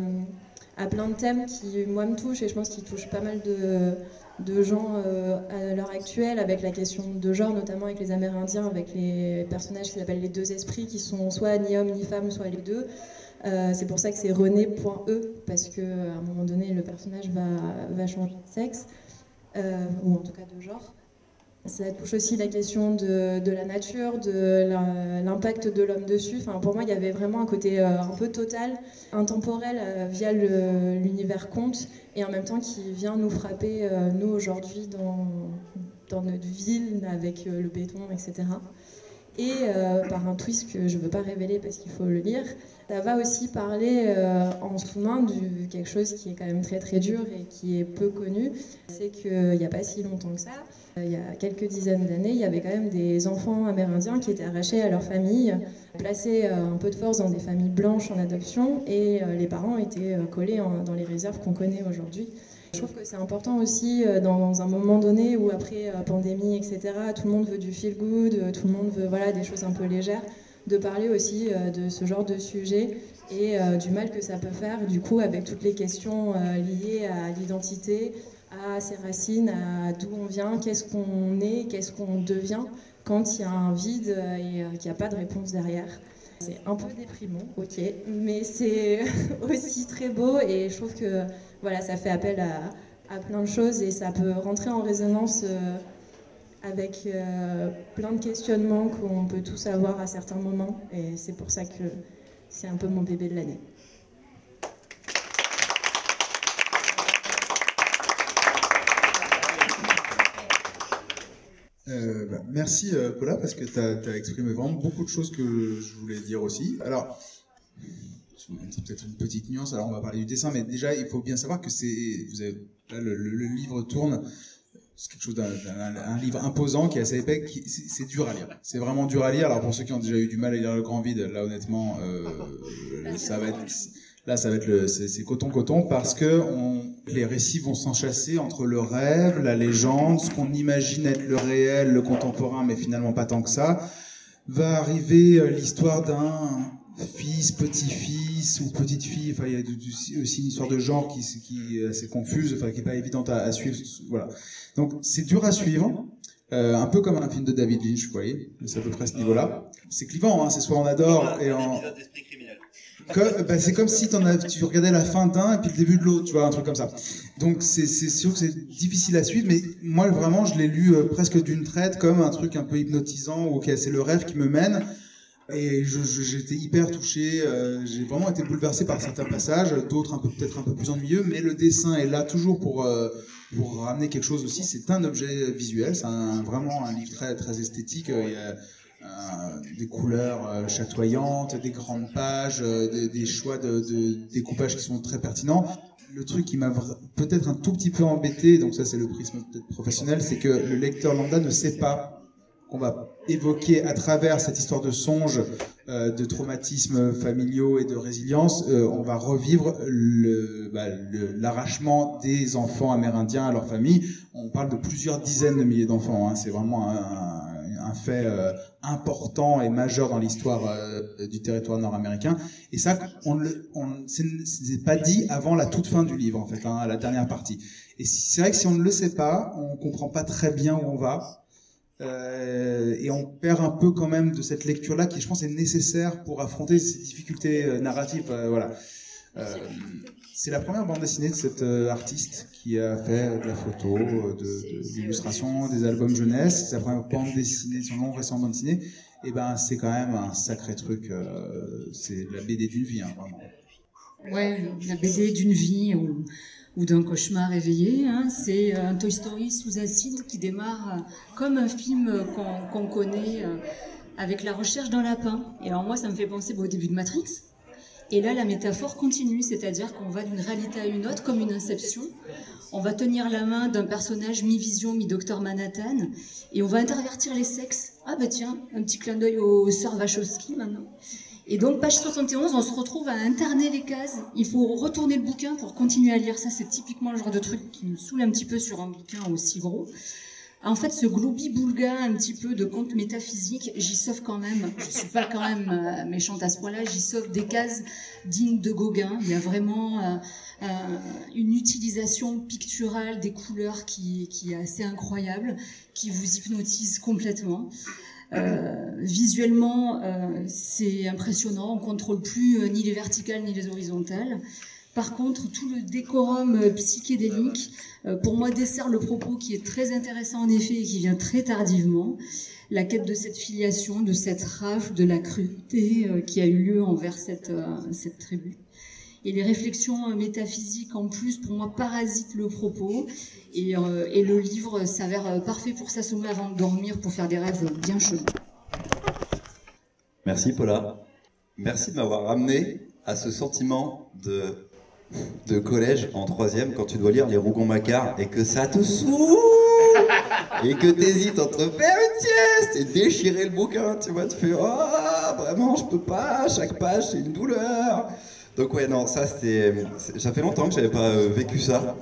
à plein de thèmes qui, moi, me touchent et je pense qu'ils touchent pas mal de, gens euh, à l'heure actuelle, avec la question de genre, notamment avec les Amérindiens, avec les personnages qui s'appellent les deux esprits, qui sont soit ni homme ni femme, soit les deux. Euh, c'est pour ça que c'est René.e, parce qu'à un moment donné, le personnage va, va changer de sexe, euh, ou en tout cas de genre. Ça touche aussi la question de, la nature, de l'impact de l'homme dessus. Enfin, pour moi, il y avait vraiment un côté euh, un peu total, intemporel euh, via l'univers conte, et en même temps qui vient nous frapper, euh, nous, aujourd'hui, dans, dans, notre ville, avec le béton, etc. Et par un twist que je ne veux pas révéler parce qu'il faut le lire, ça va aussi parler en sous-main de quelque chose qui est quand même très très dur et qui est peu connu. C'est qu'il n'y a pas si longtemps que ça, il y a quelques dizaines d'années, il y avait quand même des enfants amérindiens qui étaient arrachés à leur famille, placés euh, un peu de force dans des familles blanches en adoption, et euh, les parents étaient euh, collés dans les réserves qu'on connaît aujourd'hui. Je trouve que c'est important aussi dans un moment donné où après pandémie, etc., tout le monde veut du feel good, tout le monde veut voilà, des choses un peu légères, de parler aussi de ce genre de sujet et du mal que ça peut faire, du coup, avec toutes les questions liées à l'identité, à ses racines, à d'où on vient, qu'est-ce qu'on est, qu'est-ce qu'on devient quand il y a un vide et euh, qu'il n'y a pas de réponse derrière. C'est un peu déprimant, ok, mais c'est [LAUGHS] aussi très beau et je trouve que voilà, ça fait appel à, plein de choses et ça peut rentrer en résonance euh, avec euh, plein de questionnements qu'on peut tous avoir à certains moments et c'est pour ça que c'est un peu mon bébé de l'année. Euh, bah, merci euh, Paula parce que tu as, exprimé vraiment beaucoup de choses que je voulais dire aussi. Alors, c'est peut-être une petite nuance, alors on va parler du dessin, mais déjà il faut bien savoir que c'est, là le, livre tourne, c'est quelque chose d'un un livre imposant qui est assez épais, c'est dur à lire. C'est vraiment dur à lire. Alors pour ceux qui ont déjà eu du mal à lire le grand vide, là honnêtement, euh, ça va être Là, ça va être c'est coton-coton parce que on, les récits vont s'enchasser entre le rêve, la légende, ce qu'on imagine être le réel, le contemporain, mais finalement pas tant que ça. Va arriver euh, l'histoire d'un fils, petit-fils ou petite-fille. Enfin, il y a aussi une histoire de genre qui, qui est assez confuse, enfin, qui est pas évidente à, suivre. Voilà. Donc, c'est dur à suivre. Euh, un peu comme un film de David Lynch, vous voyez, c'est à peu près ce niveau-là. C'est clivant, hein, c'est soit on adore et en... Bah, c'est comme si tu regardais la fin d'un et puis le début de l'autre, tu vois, un truc comme ça. Donc c'est sûr que c'est difficile à suivre, mais moi vraiment je l'ai lu euh, presque d'une traite comme un truc un peu hypnotisant, où ok c'est le rêve qui me mène. Et j'étais hyper touché, euh, j'ai vraiment été bouleversé par certains passages, d'autres un peu peut-être un peu plus ennuyeux, mais le dessin est là toujours pour euh, ramener quelque chose aussi. C'est un objet visuel, c'est vraiment un livre très très esthétique. Des couleurs euh, chatoyantes, des grandes pages, euh, des, choix de, découpage qui sont très pertinents. Le truc qui m'a peut-être un tout petit peu embêté, donc ça c'est le prisme peut-être professionnel, c'est que le lecteur lambda ne sait pas qu'on va évoquer à travers cette histoire de songe, de traumatismes familiaux et de résilience, on va revivre bah, l'arrachement des enfants amérindiens à leur famille. On parle de plusieurs dizaines de milliers d'enfants, hein. c'est vraiment un fait euh, important et majeur dans l'histoire euh, du territoire nord-américain. Et ça, on ne s'est pas dit avant la toute fin du livre, en fait, hein, la dernière partie. Et c'est vrai que si on ne le sait pas, on comprend pas très bien où on va. Euh, et on perd un peu quand même de cette lecture-là qui, je pense, est nécessaire pour affronter ces difficultés narratives. voilà. C'est la première bande dessinée de cet euh, artiste qui a fait de la photo, euh, de, l'illustration, des albums jeunesse. C'est la première bande dessinée, son long récent bande dessinée. Et eh ben, c'est quand même un sacré truc. Euh, c'est la BD d'une vie, hein, vraiment. Ouais, la BD d'une vie ou, d'un cauchemar éveillé. Hein. C'est un Toy Story sous acide qui démarre comme un film qu'on connaît avec la recherche d'un lapin. Et alors moi, ça me fait penser au début de Matrix et là, la métaphore continue, c'est-à-dire qu'on va d'une réalité à une autre, comme une inception. On va tenir la main d'un personnage mi-vision, mi-docteur Manhattan, et on va intervertir les sexes. Ah bah tiens, un petit clin d'œil au sœurs Wachowski maintenant. Et donc, page 71, on se retrouve à interner les cases. Il faut retourner le bouquin pour continuer à lire ça. C'est typiquement le genre de truc qui me saoule un petit peu sur un bouquin aussi gros. En fait, ce gloubi-boulga un petit peu de conte métaphysique, j'y sauve quand même. Je suis pas quand même euh, méchante à ce point-là. J'y sauve des cases dignes de Gauguin. Il y a vraiment euh, euh, une utilisation picturale des couleurs qui, est assez incroyable, qui vous hypnotise complètement. Visuellement, c'est impressionnant. On contrôle plus ni les verticales ni les horizontales. Par contre, tout le décorum euh, psychédélique, euh, pour moi, dessert le propos qui est très intéressant en effet et qui vient très tardivement. La quête de cette filiation, de cette rage, de la cruauté euh, qui a eu lieu envers cette, cette tribu. Et les réflexions métaphysiques, en plus, pour moi, parasitent le propos. Et, et le livre s'avère parfait pour s'assommer avant de dormir, pour faire des rêves bien chelous. Merci Paula. Merci de m'avoir ramené à ce sentiment de, de collège en troisième quand tu dois lire les Rougon-Macquart et que ça te saoule et que t'hésites entre faire une sieste et déchirer le bouquin, tu vois, tu fais oh vraiment je peux pas, chaque page c'est une douleur. Donc ouais non ça c'était, ça fait longtemps que j'avais pas euh, vécu ça.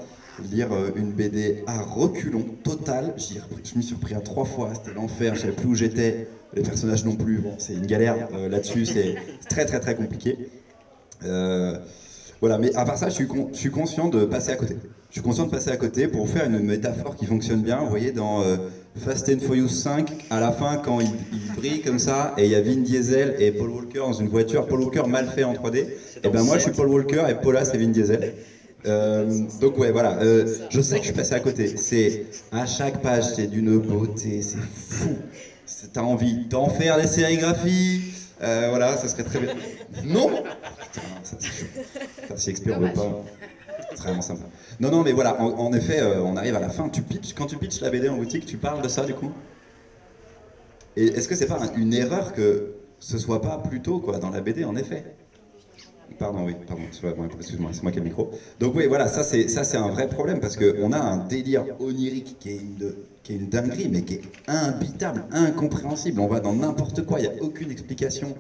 Lire euh, une BD à reculons total, je m'y suis repris à trois fois, c'était l'enfer, je savais plus où j'étais, les personnages non plus, c'est une galère euh, là-dessus, c'est très très très compliqué. Voilà, mais à part ça, je suis, conscient de passer à côté. Je suis conscient de passer à côté pour faire une métaphore qui fonctionne bien. Vous voyez, dans euh, Fast and Furious 5, à la fin, quand il, il brille comme ça, et il y a Vin Diesel et Paul Walker dans une voiture, Paul Walker mal fait en 3D, et ben moi je suis Paul Walker et Paula c'est Vin Diesel. Euh, donc ouais, voilà, euh, je sais que je suis passé à côté. C'est à chaque page, c'est d'une beauté, c'est fou. T'as envie d'en faire des sérigraphies, euh, voilà, ça serait très bien. Non Putain, ça. Putain, si XP on veut pas, c'est vraiment sympa. Non, non, mais voilà, en, en effet, euh, on arrive à la fin. Tu pitches, quand tu pitches la BD en boutique, tu parles de ça du coup? Et est-ce que c'est pas un- une erreur que ce soit pas plus tôt quoi, dans la BD en effet? Pardon, oui, pardon, excuse-moi, excuse-moi, c'est moi qui ai le micro. Donc oui, voilà, ça c'est ça c'est un vrai problème parce qu'on a un délire onirique qui est une de- qui est une dinguerie, mais qui est imbitable, incompréhensible. On va dans n'importe quoi, il n'y a aucune explication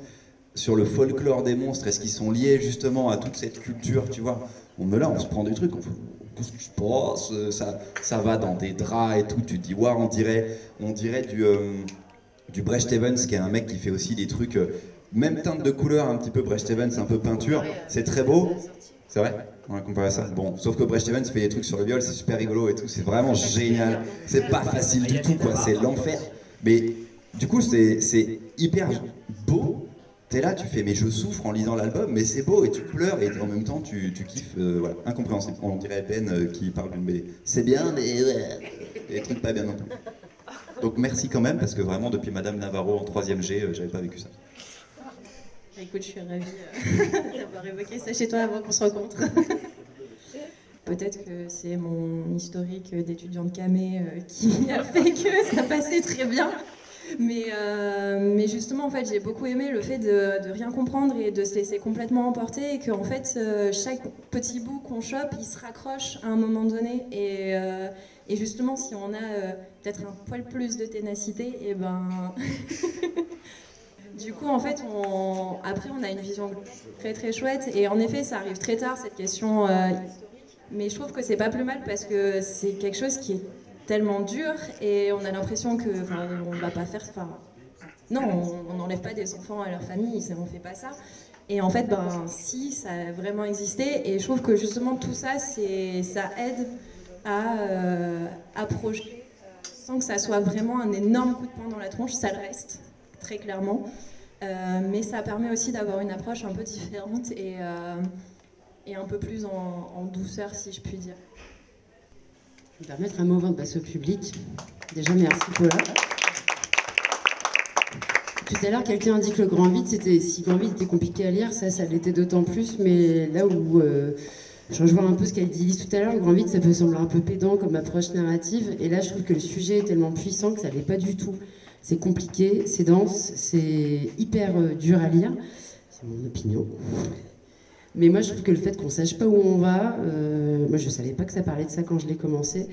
sur le folklore des monstres. Est-ce qu'ils sont liés justement à toute cette culture, tu vois On est là, on se prend des trucs, on fait, qu'est-ce se passe ça, ça va dans des draps et tout. Tu te dis, waouh, on dirait, on dirait du, euh, du Brecht Evans, qui est un mec qui fait aussi des trucs, euh, même teinte de couleur, un petit peu Brecht Evans, un peu peinture. C'est très beau. C'est vrai On va comparer ça. Bon, sauf que Brecht Evans fait des trucs sur le viol, c'est super rigolo et tout, c'est vraiment génial. C'est pas facile du tout, quoi, c'est l'enfer. Mais du coup, c'est hyper beau. T'es là, tu fais, mais je souffre en lisant l'album, mais c'est beau et tu pleures et en même temps tu, tu kiffes. euh, voilà, incompréhensible. On dirait Ben euh, qui parle d'une BD. C'est bien, mais ouais, des trucs pas bien non plus. Donc merci quand même, parce que vraiment, depuis Madame Navarro en 3ème G, euh, j'avais pas vécu ça. Écoute, je suis ravie euh, [LAUGHS] d'avoir évoqué ça chez toi avant qu'on se rencontre. [LAUGHS] Peut-être que c'est mon historique d'étudiante camé euh, qui [LAUGHS] a fait que ça passait très bien. Mais, euh, mais justement, en fait, j'ai beaucoup aimé le fait de, rien comprendre et de se laisser complètement emporter et qu'en fait, euh, chaque petit bout qu'on chope, il se raccroche à un moment donné. Et, justement, si on a peut-être un poil plus de ténacité, et ben. Du coup, en fait, on... après, on a une vision très très chouette. Et en effet, ça arrive très tard, cette question. euh, Mais je trouve que c'est pas plus mal parce que c'est quelque chose qui est tellement dur et on a l'impression que. On va pas faire. Enfin, non, on- n'enlève pas des enfants à leur famille, on fait pas ça. Et en fait, ben, si, ça a vraiment existé. Et je trouve que justement, tout ça, ça aide à, euh, projeter sans que ça soit vraiment un énorme coup de poing dans la tronche. Ça le reste, très clairement. Euh, mais ça permet aussi d'avoir une approche un peu différente et, euh, un peu plus en, en douceur, si je puis dire. Je vais permettre un mot avant de passer au public. Déjà, merci Paula. Tout à l'heure, quelqu'un a dit que le grand vide, c'était si grand vide était compliqué à lire, ça, ça l'était d'autant plus. Mais là où euh, je rejoins un peu ce qu'a dit Lise tout à l'heure, le grand vide, ça peut sembler un peu pédant comme approche narrative. Et là, je trouve que le sujet est tellement puissant que ça l'est pas du tout. C'est compliqué, c'est dense, c'est hyper euh, dur à lire. C'est mon opinion. Mais moi, je trouve que le fait qu'on sache pas où on va, euh, moi, je savais pas que ça parlait de ça quand je l'ai commencé.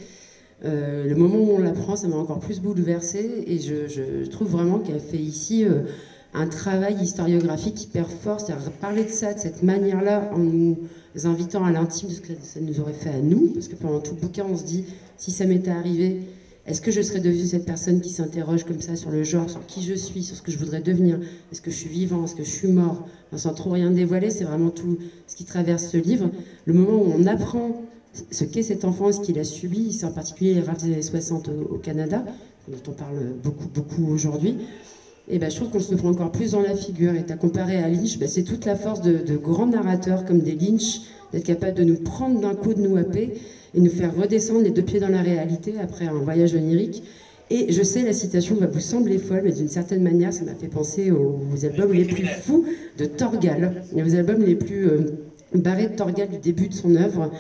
Euh, le moment où on l'apprend, ça m'a encore plus bouleversée et je, trouve vraiment qu'elle fait ici un travail historiographique hyper fort, c'est-à-dire parler de ça de cette manière-là en nous invitant à l'intime de ce que ça nous aurait fait à nous, parce que pendant tout le bouquin, on se dit si ça m'était arrivé, Est-ce que je serais devenue cette personne qui s'interroge comme ça sur le genre, sur qui je suis, sur ce que je voudrais devenir? Est-ce que je suis vivant? Est-ce que je suis mort? Sans trop rien dévoiler, c'est vraiment tout ce qui traverse ce livre. Le moment où on apprend ce qu'est cette enfance qu'il a subi, c'est en particulier les années 60 au, Canada, dont on parle beaucoup, beaucoup aujourd'hui. Et ben, je trouve qu'on se prend encore plus dans la figure. Et à comparé à Lynch, ben, c'est toute la force de, de grands narrateurs comme des Lynch, d'être capable de nous prendre d'un coup, de nous happer et nous faire redescendre les deux pieds dans la réalité après un voyage onirique. Et je sais, la citation va vous sembler folle, mais d'une certaine manière, ça m'a fait penser aux, albums les plus fous de Torgal, aux albums les plus euh, barrés de Torgal du début de son œuvre,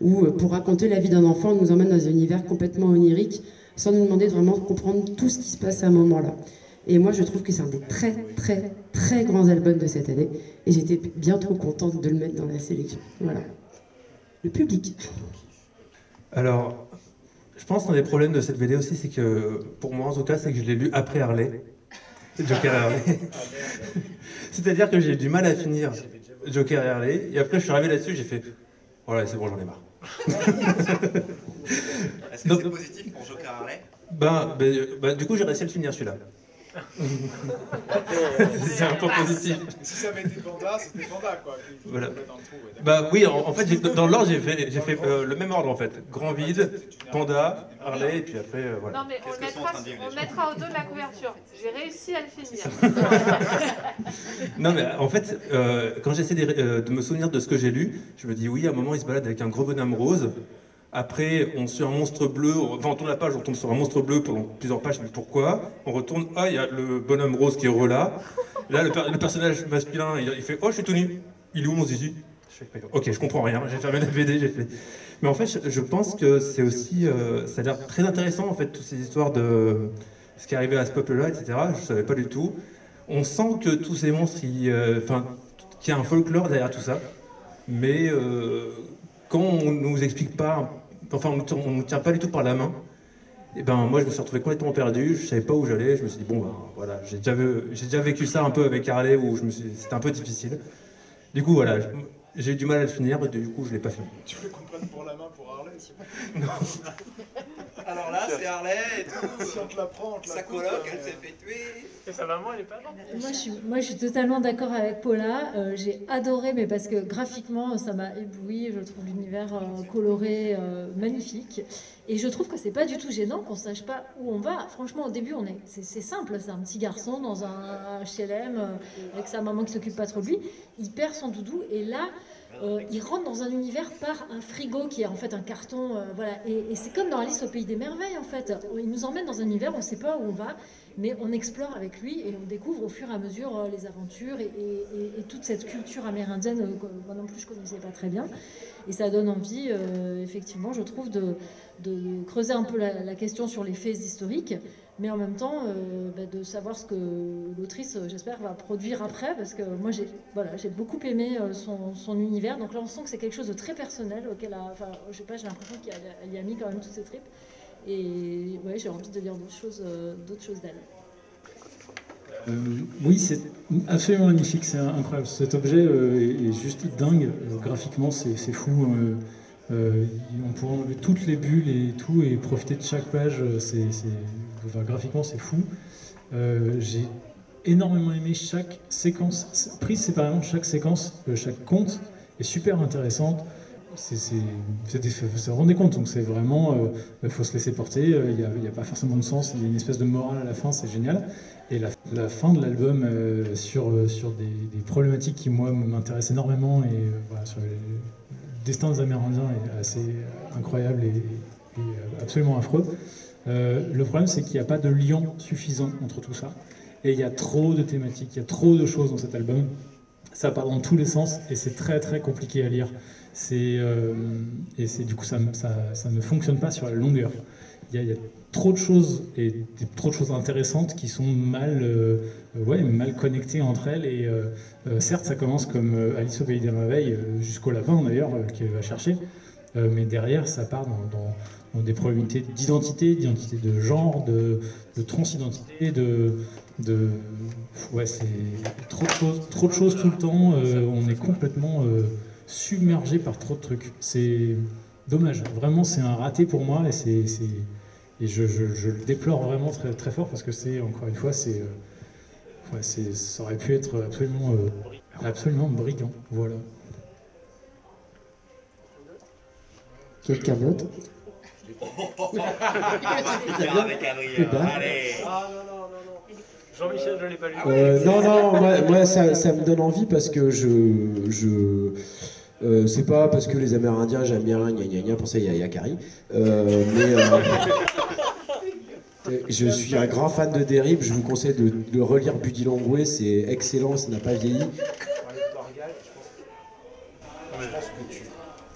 où, euh, pour raconter la vie d'un enfant, on nous emmène dans un univers complètement onirique, sans nous demander de vraiment comprendre tout ce qui se passe à un moment-là. Et moi, je trouve que c'est un des très, très, très grands albums de cette année. Et j'étais bien trop contente de le mettre dans la sélection. Voilà. Le public. Alors, je pense qu'un des problèmes de cette BD aussi, c'est que, pour moi en tout cas, c'est que je l'ai lu après Harley. Joker et Harley. [LAUGHS] C'est-à-dire que j'ai eu du mal à finir Joker et Harley. Et après, je suis arrivé là-dessus, j'ai fait Voilà, c'est bon, j'en ai marre. [LAUGHS] Est-ce que c'est positif pour Joker Harley? Ben, ben, ben, du coup, j'ai réussi à le finir celui-là. [LAUGHS] c'est un peu positif. Si ça avait été Panda, c'était Panda quoi. Voilà. tombait dans le trou, ouais, Bah oui, en, en fait, dans l'ordre, j'ai fait, j'ai fait euh, le même ordre en fait. Grand vide, Panda, Harley, et puis après, euh, voilà. Non mais on mettra, on mettra au dos de la couverture. J'ai réussi à le finir. Non mais en fait, euh, quand j'essaie de, euh, de me souvenir de ce que j'ai lu, je me dis oui, à un moment il se balade avec un gros bonhomme rose. Après, on suit un monstre bleu. Enfin, on tourne la page, on tombe sur un monstre bleu pendant plusieurs pages. Mais pourquoi? On retourne. Ah, il y a le bonhomme rose qui est relà. Là, le, le personnage masculin, il, fait Oh, je suis tout nu. Il est où mon zizi? Ok, je comprends rien. J'ai fermé la BD, j'ai fait. Mais en fait, je, pense que c'est aussi. euh, ça a l'air très intéressant en fait, toutes ces histoires de ce qui est arrivé à ce peuple-là, etc. Je savais pas du tout. On sent que tous ces monstres, euh, enfin, qu'il y a un folklore derrière tout ça. Mais euh, quand on nous explique pas, enfin, on ne tient pas du tout par la main. Et ben moi je me suis retrouvé complètement perdu, je savais pas où j'allais, je me suis dit bon ben voilà, j'ai déjà, vécu ça un peu avec Harley où c'était un peu difficile. Du coup voilà, j'ai eu du mal à le finir et du coup je l'ai pas fini. Tu veux qu'on prenne pour la main pour Harley c'est- [LAUGHS] Alors là, c'est Harley et tout. Si on te la prend, on te la Sa coupe, coloc, euh, elle s'est fait tuer. Et sa maman, elle est pas là. Moi je, suis, moi, je suis totalement d'accord avec Paula. Euh, j'ai adoré, mais parce que graphiquement, ça m'a ébloui. Je trouve l'univers euh, coloré euh, magnifique. Et je trouve que c'est pas du tout gênant qu'on sache pas où on va. Franchement, au début, on est, c'est, simple. C'est un petit garçon dans un HLM euh, avec sa maman qui s'occupe pas trop de lui. Il perd son doudou et là. euh, il rentre dans un univers par un frigo qui est en fait un carton, euh, voilà. Et, c'est comme dans Alice au pays des merveilles en fait. Il nous emmène dans un univers, on ne sait pas où on va, mais on explore avec lui et on découvre au fur et à mesure les aventures et, toute cette culture amérindienne que moi non plus je connaissais pas très bien. Et ça donne envie, euh, effectivement, je trouve, de, creuser un peu la, question sur les faits historiques, mais en même temps euh, bah, de savoir ce que l'autrice, euh, j'espère, va produire après, parce que moi j'ai voilà, j'ai beaucoup aimé son, univers. Donc là, on sent que c'est quelque chose de très personnel auquel, a- enfin, je sais pas, j'ai l'impression qu'elle y a mis quand même toutes ses tripes. Et ouais, j'ai envie de lire d'autres choses d'elle. Euh, oui, c'est absolument magnifique, c'est incroyable. Cet objet euh, est, juste dingue. Graphiquement, c'est fou. Euh, euh, on pourrait enlever toutes les bulles et tout et profiter de chaque page. graphiquement, c'est fou. J'ai énormément aimé chaque séquence, prise séparément, chaque séquence, chaque conte est super intéressante. C'est, vous vous rendez compte, donc c'est vraiment, il faut se laisser porter, euh, il n'y a, pas forcément de sens, il y a une espèce de morale à la fin, c'est génial. Et la, fin de l'album euh, sur, euh, des, problématiques qui, moi, m'intéressent énormément, et euh, voilà, sur le destin des Amérindiens est assez incroyable et, euh, absolument affreux. Euh, le problème, c'est qu'il n'y a pas de lien suffisant entre tout ça. Et il y a trop de thématiques, il y a trop de choses dans cet album. Ça part dans tous les sens et c'est très très compliqué à lire. C'est euh, et c'est du coup ça, ça, ça ne fonctionne pas sur la longueur. Il y a, trop de choses et trop de choses intéressantes qui sont mal euh, ouais mal connectées entre elles et euh, certes ça commence comme Alice au pays des merveilles jusqu'au lapin d'ailleurs qu'elle va chercher mais derrière ça part dans, des probabilités d'identité, d'identité de genre, de, de transidentité, de, ouais c'est trop de choses, tout le temps. on est complètement submergé par trop de trucs. C'est dommage. Vraiment c'est un raté pour moi et c'est Et je, je- je le déplore vraiment très, très fort parce que c'est, encore une fois, c'est, euh, ouais, ça aurait pu être absolument, euh, absolument brillant. Voilà. Quelqu'un d'autre? Jean-Michel, je l'ai pas lu. Euh, non, non, moi, moi, ça, ça me donne envie parce que je. je euh, c'est pas parce que les Amérindiens j'aime bien, gna gna gna, pour ça il y a Yakari. Euh, mais. euh, [LAUGHS] je suis un grand fan de Derib, je vous conseille de, de relire Buddy Langoué, c'est excellent, ça n'a pas vieilli. Je pense que tu.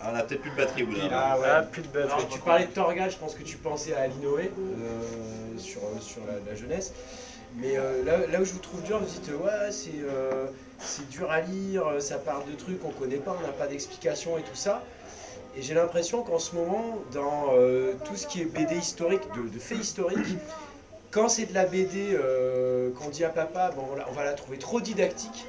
Ah, on a peut-être plus de batterie au bout d'un Ah moment. ouais. plus de batterie. Alors, tu parlais de Torgal, je pense que tu pensais à Alinoé euh, sur, sur la, la jeunesse. Mais euh, là, là où je vous trouve dur, vous dites ouais, c'est euh, c'est dur à lire, ça parle de trucs qu'on connaît pas, on n'a pas d'explication et tout ça. Et j'ai l'impression qu'en ce moment, dans euh, tout ce qui est BD historique, de, faits historiques, quand c'est de la BD euh, qu'on dit à papa, bon, on, va la trouver trop didactique.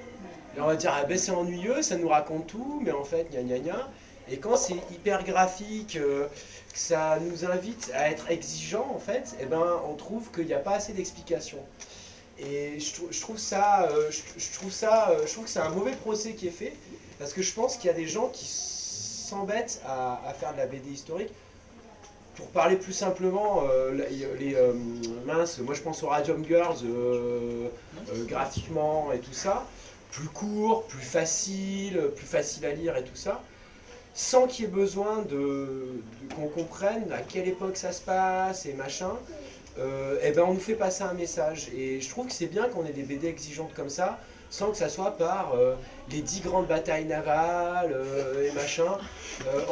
Et on va dire, ah ben c'est ennuyeux, ça nous raconte tout, mais en fait, gna gna gna. Et quand c'est hyper graphique, euh, que ça nous invite à être exigeant, en fait, eh ben, on trouve qu'il n'y a pas assez d'explications. Et je, trou- je trouve ça, euh, je, trouve ça, euh, je trouve que c'est un mauvais procès qui est fait, parce que je pense qu'il y a des gens qui s'embêtent à, faire de la BD historique. Pour parler plus simplement, euh, les, les, euh, mince, moi je pense aux Radium Girls, graphiquement et tout ça, plus court, plus facile, plus facile à lire et tout ça. Sans qu'il y ait besoin de- qu'on comprenne à quelle époque ça se passe et machin, euh, eh ben on nous fait passer un message. Et je trouve que c'est bien qu'on ait des BD exigeantes comme ça, sans que ça soit par euh, les dix grandes batailles navales euh, et machin.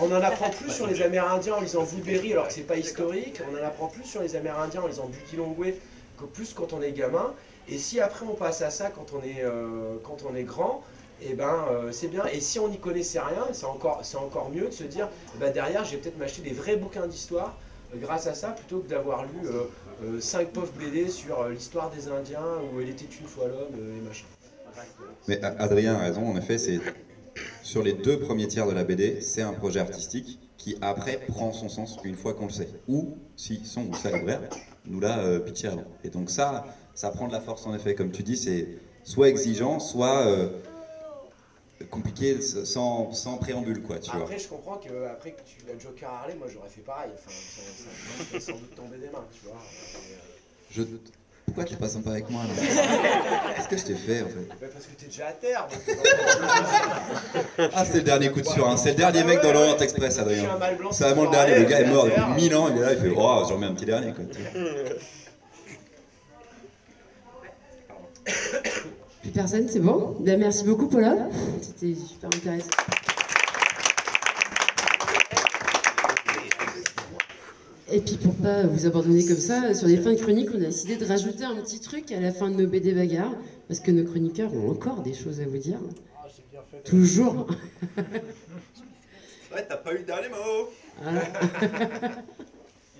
On en apprend plus sur les Amérindiens en lisant Woodbury, alors que c'est pas historique. On en apprend plus sur les Amérindiens en lisant Bucky Longway que plus quand on est gamin. Et si après on passe à ça quand on est, quand on est grand, et ben euh, c'est bien. Et si on n'y connaissait rien, c'est encore, c'est encore mieux de se dire, eh ben, derrière, je vais peut-être m'acheter des vrais bouquins d'histoire grâce à ça, plutôt que d'avoir lu 5 pauvres BD sur euh, l'histoire des Indiens où il était une fois l'homme euh, et machin. Mais Adrien a raison, en effet, c'est sur les deux premiers tiers de la BD, c'est un projet artistique qui après prend son sens une fois qu'on le sait. Ou si son ou sa libraire nous l'a euh, pitché. Et donc ça, ça prend de la force en effet, comme tu dis, c'est soit exigeant, soit euh, compliqué sans, sans préambule, quoi, tu vois. Après, je comprends que après que tu l'as Joker Harley, moi j'aurais fait pareil. Enfin, ça, ça, sans doute tomber des mains, tu vois. Et, euh, Je... Pourquoi t'es pas sympa avec moi là [LAUGHS] Qu'est-ce que je t'ai fait en fait bah, parce que t'es déjà à terre. donc- Ah, c'est le dernier coup de surin. hein. C'est le dernier mec dans l'Orient Express, Adrien. C'est vraiment le dernier. Le gars est mort depuis 1000 ans. Il est là, il fait Oh, j'en mets un petit dernier. Quoi. [LAUGHS] [COUGHS] [COUGHS] [COUGHS] Plus personne, c'est bon Ben, Merci beaucoup, Paula. C'était super intéressant. Et puis pour pas vous abandonner comme ça, sur les fins de chronique, on a décidé de rajouter un petit truc à la fin de nos BD bagarres, parce que nos chroniqueurs ont encore des choses à vous dire. Toujours. Ouais, t'as pas eu le dernier mot. Voilà. Il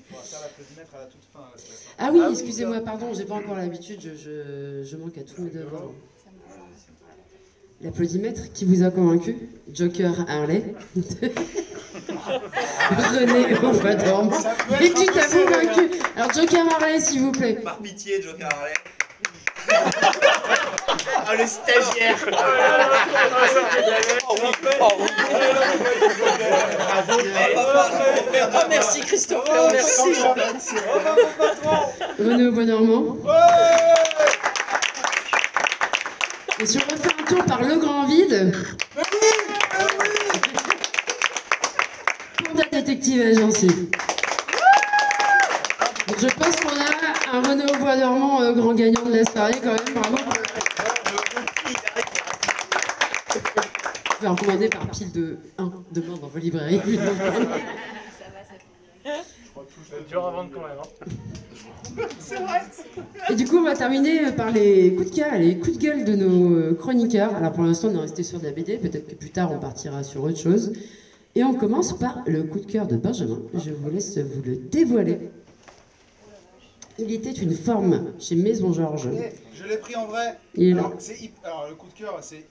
faudra faire l'applaudimètre à la toute fin. là, c'est la fin. Ah oui, excusez-moi, pardon, j'ai pas encore l'habitude, je, je- je manque à tous mes devoirs. L'applaudimètre qui vous a convaincu Joker Harley. René Ovadorme. Et qui t'a convaincu Alors Joker Harley, s'il vous plaît. Par pitié, Joker Harley. Ah, le stagiaire Oh, merci Christopher, merci René Bonormand. Et si on refait un tour par le grand vide. Pour la détective agency. Donc je pense qu'on a un René au bois dormant euh, grand gagnant de la soirée quand même, bravo. Enfin, recommandé par pile de 1 demain dans vos librairies. C'est dur à vendre quand même. Hein. C'est vrai. Et du coup, on va terminer par les coups de cœur, les coups de gueule de nos euh, chroniqueurs. Alors pour l'instant, on est resté sur de la BD, peut-être que plus tard, on partira sur autre chose. Et on commence par le coup de cœur de Benjamin. Je vous laisse vous le dévoiler. Il était une forme chez Maison Georges. Je l'ai pris en vrai. Il est là. Alors, c'est alors, le coup de cœur, c'est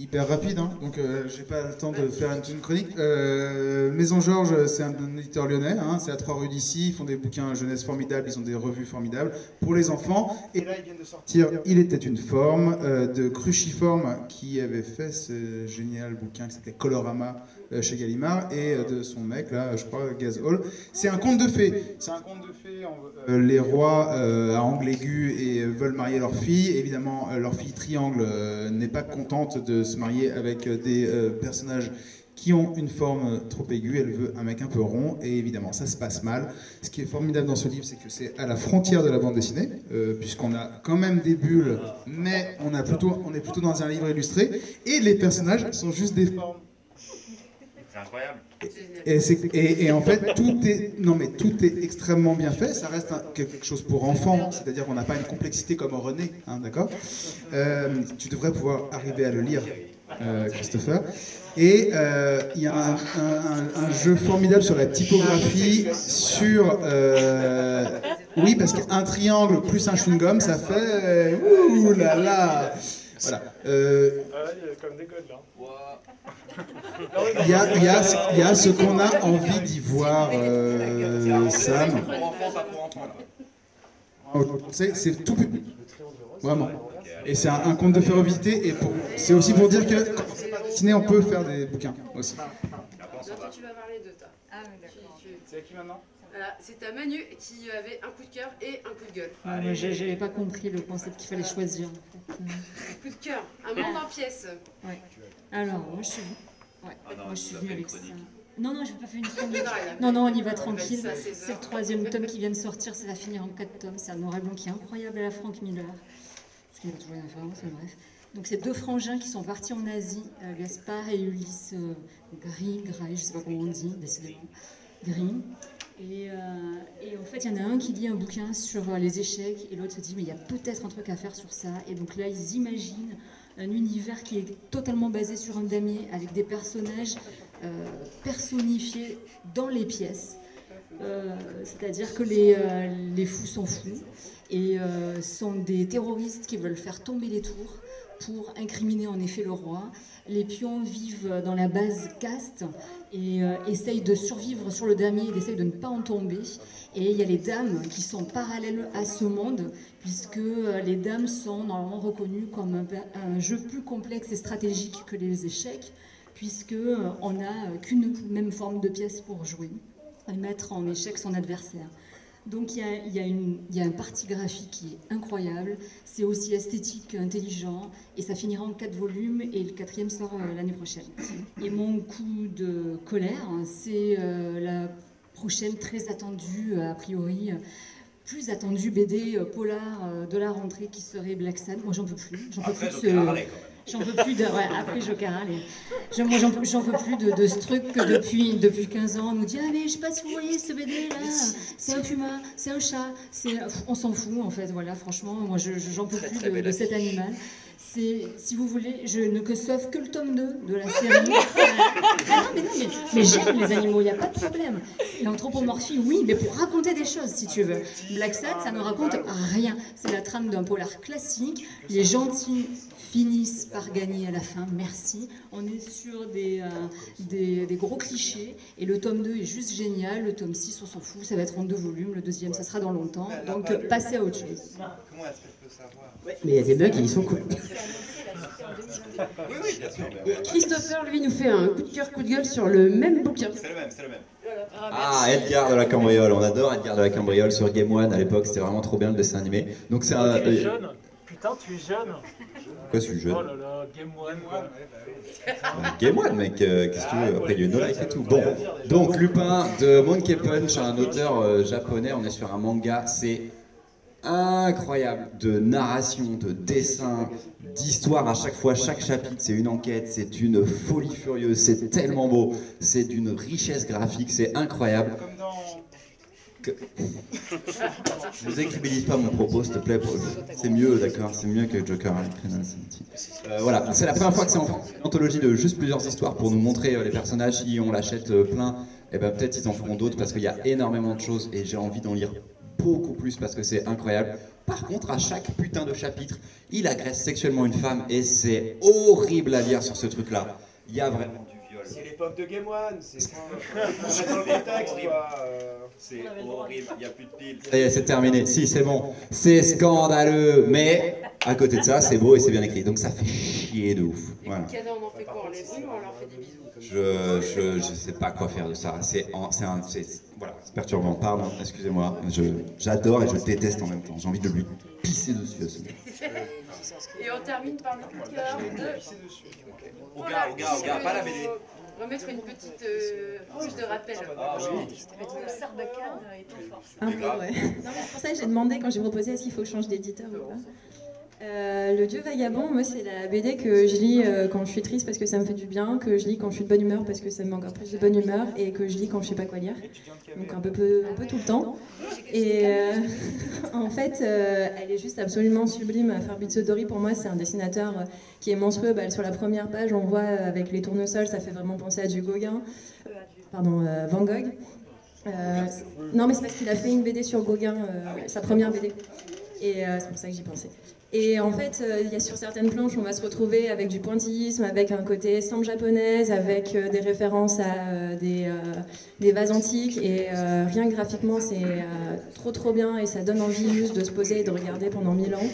hyper rapide, hein, donc euh, j'ai pas le temps de faire une, une chronique. Euh, Maison Georges, c'est un, un éditeur lyonnais, hein, c'est à trois rues d'ici, ils font des bouquins jeunesse formidables, ils ont des revues formidables pour les enfants. Et là, ils viennent de sortir Il était une forme euh, de Cruciforme qui avait fait ce génial bouquin qui s'appelait Colorama chez Gallimard et euh, de son mec là, je crois, Gaz Hall. C'est un conte de fées. C'est un conte de fées. euh, les rois euh, à angle aigu et euh, veulent marier leur fille. Évidemment, euh, leur fille triangle euh, n'est pas contente de se marier avec euh, des euh, personnages qui ont une forme euh, trop aiguë, elle veut un mec un peu rond, et évidemment ça se passe mal. Ce qui est formidable dans ce livre, c'est que c'est à la frontière de la bande dessinée, euh, puisqu'on a quand même des bulles, mais on, a plutôt, on est plutôt dans un livre illustré, et les personnages sont juste des formes. Incroyable. Et, c'est- et- et en fait, tout est, non mais tout est extrêmement bien fait. Ça reste un- quelque chose pour enfants, c'est-à-dire qu'on n'a pas une complexité comme René, hein, d'accord? Euh, Tu devrais pouvoir arriver à le lire, euh, Christopher. Et euh, il y a un, un- un- un jeu formidable sur la typographie, sur euh, oui parce qu'un triangle plus un chewing-gum, ça fait ouh là là. Voilà. Euh, Ah, il y a comme des godes là. Il y a, il y a- il y a ce qu'on a envie d'y voir, euh, Sam. Oh, C'est tout public. Vraiment. Et c'est un, un conte de ferrovité. Et pour- c'est aussi pour dire que quand on peut faire des bouquins aussi. toi, tu vas parler de toi. Ah oui, d'accord. C'est à qui maintenant Voilà, c'est à Manu qui avait un coup de cœur et un coup de gueule. Ah, moi, j'avais pas compris le concept qu'il fallait choisir. en fait. Un coup de cœur, un monde en pièces. Ouais. Alors, moi je suis. Ouais, Ah non, moi je suis venue avec une ça. Non, non, je vais pas faire une [LAUGHS] chronique. Non, a- Non, non, on y va il a tranquille. dit ça à 16 C'est le troisième tome [LAUGHS] qui vient de sortir, ça va finir en quatre tomes. C'est un noir et blanc qui est incroyable à la Frank Miller. Parce qu'il va toujours faire, c'est bref. Donc, c'est deux frangins qui sont partis en Asie, euh, Gaspard et Ulysse euh, Gris, Gray, je sais pas comment on dit, décidément. Gris. Et, euh, et en fait, il y en a un qui lit un bouquin sur euh, les échecs et l'autre se dit, mais il y a peut-être un truc à faire sur ça. Et donc là, ils imaginent un univers qui est totalement basé sur un damier avec des personnages euh, personnifiés dans les pièces. Euh, C'est-à-dire que les, euh, les fous sont fous et sont des terroristes qui veulent faire tomber les tours pour incriminer en effet le roi. Les pions vivent dans la base caste et euh, essayent de survivre sur le damier, ils essayent de ne pas en tomber. Et il y a les dames qui sont parallèles à ce monde, puisque euh, les dames sont normalement reconnues comme un, jeu plus complexe et stratégique que les échecs, puisque euh, on n'a qu'une même forme de pièce pour jouer et mettre en échec son adversaire. Donc il y a, un parti graphique qui est incroyable, c'est aussi esthétique qu'intelligent, et ça finira en quatre volumes, et le quatrième sort euh, l'année prochaine. Et mon coup de colère, hein, c'est euh, la prochaine très attendue, euh, a priori, plus attendue BD euh, polar euh, de la rentrée qui serait Black Sad. Moi j'en peux plus, j'en peux plus de. J'en peux plus de. Ouais, après Joker Harley. J'en peux, plus de, de ce truc que depuis, depuis 15 ans, on nous dit Ah, mais je sais pas si vous voyez ce BD là, c'est un puma, c'est un chat, c'est. On s'en fout en fait, voilà, franchement, moi je- je- j'en peux plus de, cet animal. C'est, si vous voulez, je ne que sauf que le tome 2 de la série. Ah [LAUGHS] non, mais non, mais, mais j'aime les animaux, il n'y a pas de problème. L'anthropomorphie, oui, mais pour raconter des choses, si tu veux. Black Sad, ça ne raconte rien. C'est la trame d'un polar classique. Les gentils finissent par gagner à la fin, merci. On est sur des, euh, des, des gros clichés. Et le tome 2 est juste génial. Le tome 6, on s'en fout, ça va être en deux volumes. Le deuxième, ça sera dans longtemps. Donc, passez à autre chose. Comment est-ce qu'elle peut savoir? Mais il y a des bugs et ils sont cool. [LAUGHS] Oui, oui, bien sûr. mais on- Christopher, lui, nous fait un coup de cœur, coup de gueule sur le même bouquin. C'est le même, c'est le même. Ah, Edgar de la Cambriole, on adore Edgar de la Cambriole sur Game One à l'époque, c'était vraiment trop bien le dessin animé. Donc c'est un. Tu es euh, jeune Putain, tu es jeune Quoi, je suis jeune Oh là là, Game One. Game One, mec, euh, qu'est-ce que tu veux? Après, il y a eu No Life et tout. Bon, donc Lupin de Monkey Punch, un auteur euh, japonais, on est sur un manga, c'est incroyable de narration, de dessin, d'histoire à chaque fois, chaque chapitre, c'est une enquête, c'est une folie furieuse, c'est tellement beau, c'est d'une richesse graphique, c'est incroyable. Que- [LAUGHS] Ne décribilise pas mon propos, s'il te plaît. C'est mieux, d'accord C'est mieux que Joker hein, Euh, voilà, c'est la première fois que c'est en France. Une anthologie de juste plusieurs histoires pour nous montrer euh, les personnages. Si on l'achète euh, plein, et ben peut-être ils en feront d'autres parce qu'il y a énormément de choses et j'ai envie d'en lire beaucoup plus parce que c'est incroyable. Par contre, à chaque putain de chapitre, il agresse sexuellement une femme et c'est horrible à lire sur ce truc-là. Il y a vraiment du viol. C'est l'époque de Game One, c'est euh. C'est horrible, il n'y a plus de piles. Ça y est, c'est terminé. Si, c'est bon. C'est scandaleux. Mais à côté de ça, c'est beau et c'est bien écrit. Donc ça fait chier de ouf. Voilà. Cadeau, on en fait quoi? On les brûle ou on leur fait des bisous? Je, je sais pas quoi faire de ça. C'est voilà, c'est perturbant. Pardon, excusez-moi. Je- J'adore et je déteste en même temps. J'ai envie de lui pisser dessus à ce. Et on termine par le coup de cœur de. Au gars, au gars, au gars, pas la BD. On va mettre une petite euh, couche de rappel. Ah oui. Le sarbacane est trop fort. Un peu, ouais. Non, mais c'est pour ça que j'ai demandé quand j'ai proposé est-ce qu'il faut que je change d'éditeur ou pas? Euh, le Dieu vagabond, moi, c'est la BD que je lis euh, quand je suis triste parce que ça me fait du bien, que je lis quand je suis de bonne humeur parce que ça me met encore plus de bonne humeur, et que je lis quand je sais pas quoi lire. Donc un peu, un tout le temps. Et euh, [LAUGHS] en fait, elle est juste absolument sublime. Fabrizio Dori, pour moi, c'est un dessinateur qui est monstrueux. Bah, sur la première page, on voit avec les tournesols, ça fait vraiment penser à du Gauguin, pardon, Van Gogh. Non, mais c'est parce qu'il a fait une BD sur Gauguin, sa première BD. Et c'est pour ça que j'y pensais. Et en fait, euh, il y a sur certaines planches, on va se retrouver avec du pointillisme, avec un côté estampe japonaise, avec euh, des références à euh, des, vases antiques. Et rien que graphiquement, c'est trop trop bien et ça donne envie juste de se poser et de regarder pendant mille ans.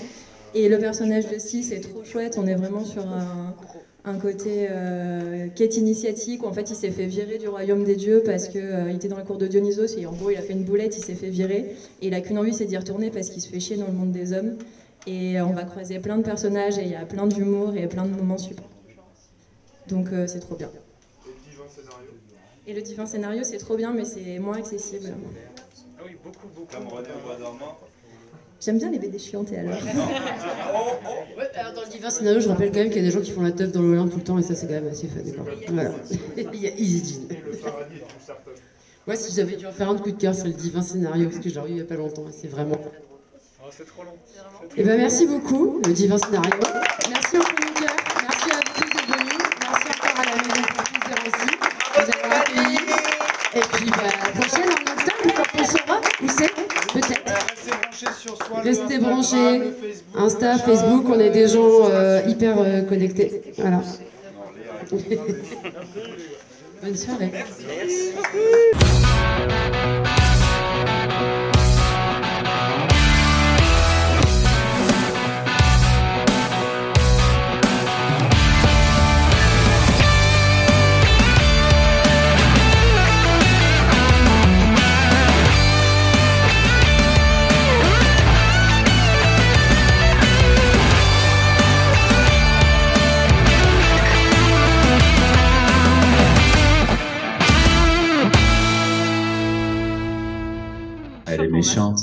Et le personnage de Steve, c'est trop chouette. On est vraiment sur un, un côté quête initiatique où en fait il s'est fait virer du royaume des dieux parce qu'il était dans la cour de Dionysos et en gros il a fait une boulette, il s'est fait virer et il a qu'une envie c'est d'y retourner parce qu'il se fait chier dans le monde des hommes et on va croiser plein de personnages et il y a plein d'humour et plein de moments super. Donc euh, c'est trop bien. Et le divin scénario c'est trop bien mais c'est moins accessible. Ah oui, beaucoup, beaucoup. Comme René au bois dormant. J'aime bien les BD chiantes et alors. [LAUGHS] Ouais, alors dans le divin scénario, je rappelle quand même qu'il y a des gens qui font la teuf dans l'Olympe tout le temps et ça c'est quand même assez fun. Voilà. [LAUGHS] Il y a Easy Jean. Moi, si j'avais dû en faire un de coup de cœur, c'est le divin scénario parce que je l'ai revu il y a pas longtemps et c'est vraiment. Oh, c'est trop long. Et ben merci beaucoup, le divin scénario. Merci au chroniqueur, merci à vous tous d'être venus, merci encore à la maison pour plusieurs aussi. Vous avez accueillis. Et puis bah, la prochaine en octobre, quand on saura où c'est, peut-être. Restez branchés. Insta, Facebook, on est des gens euh, hyper euh, connectés. Voilà. [LAUGHS] Bonne soirée. Elle est méchante.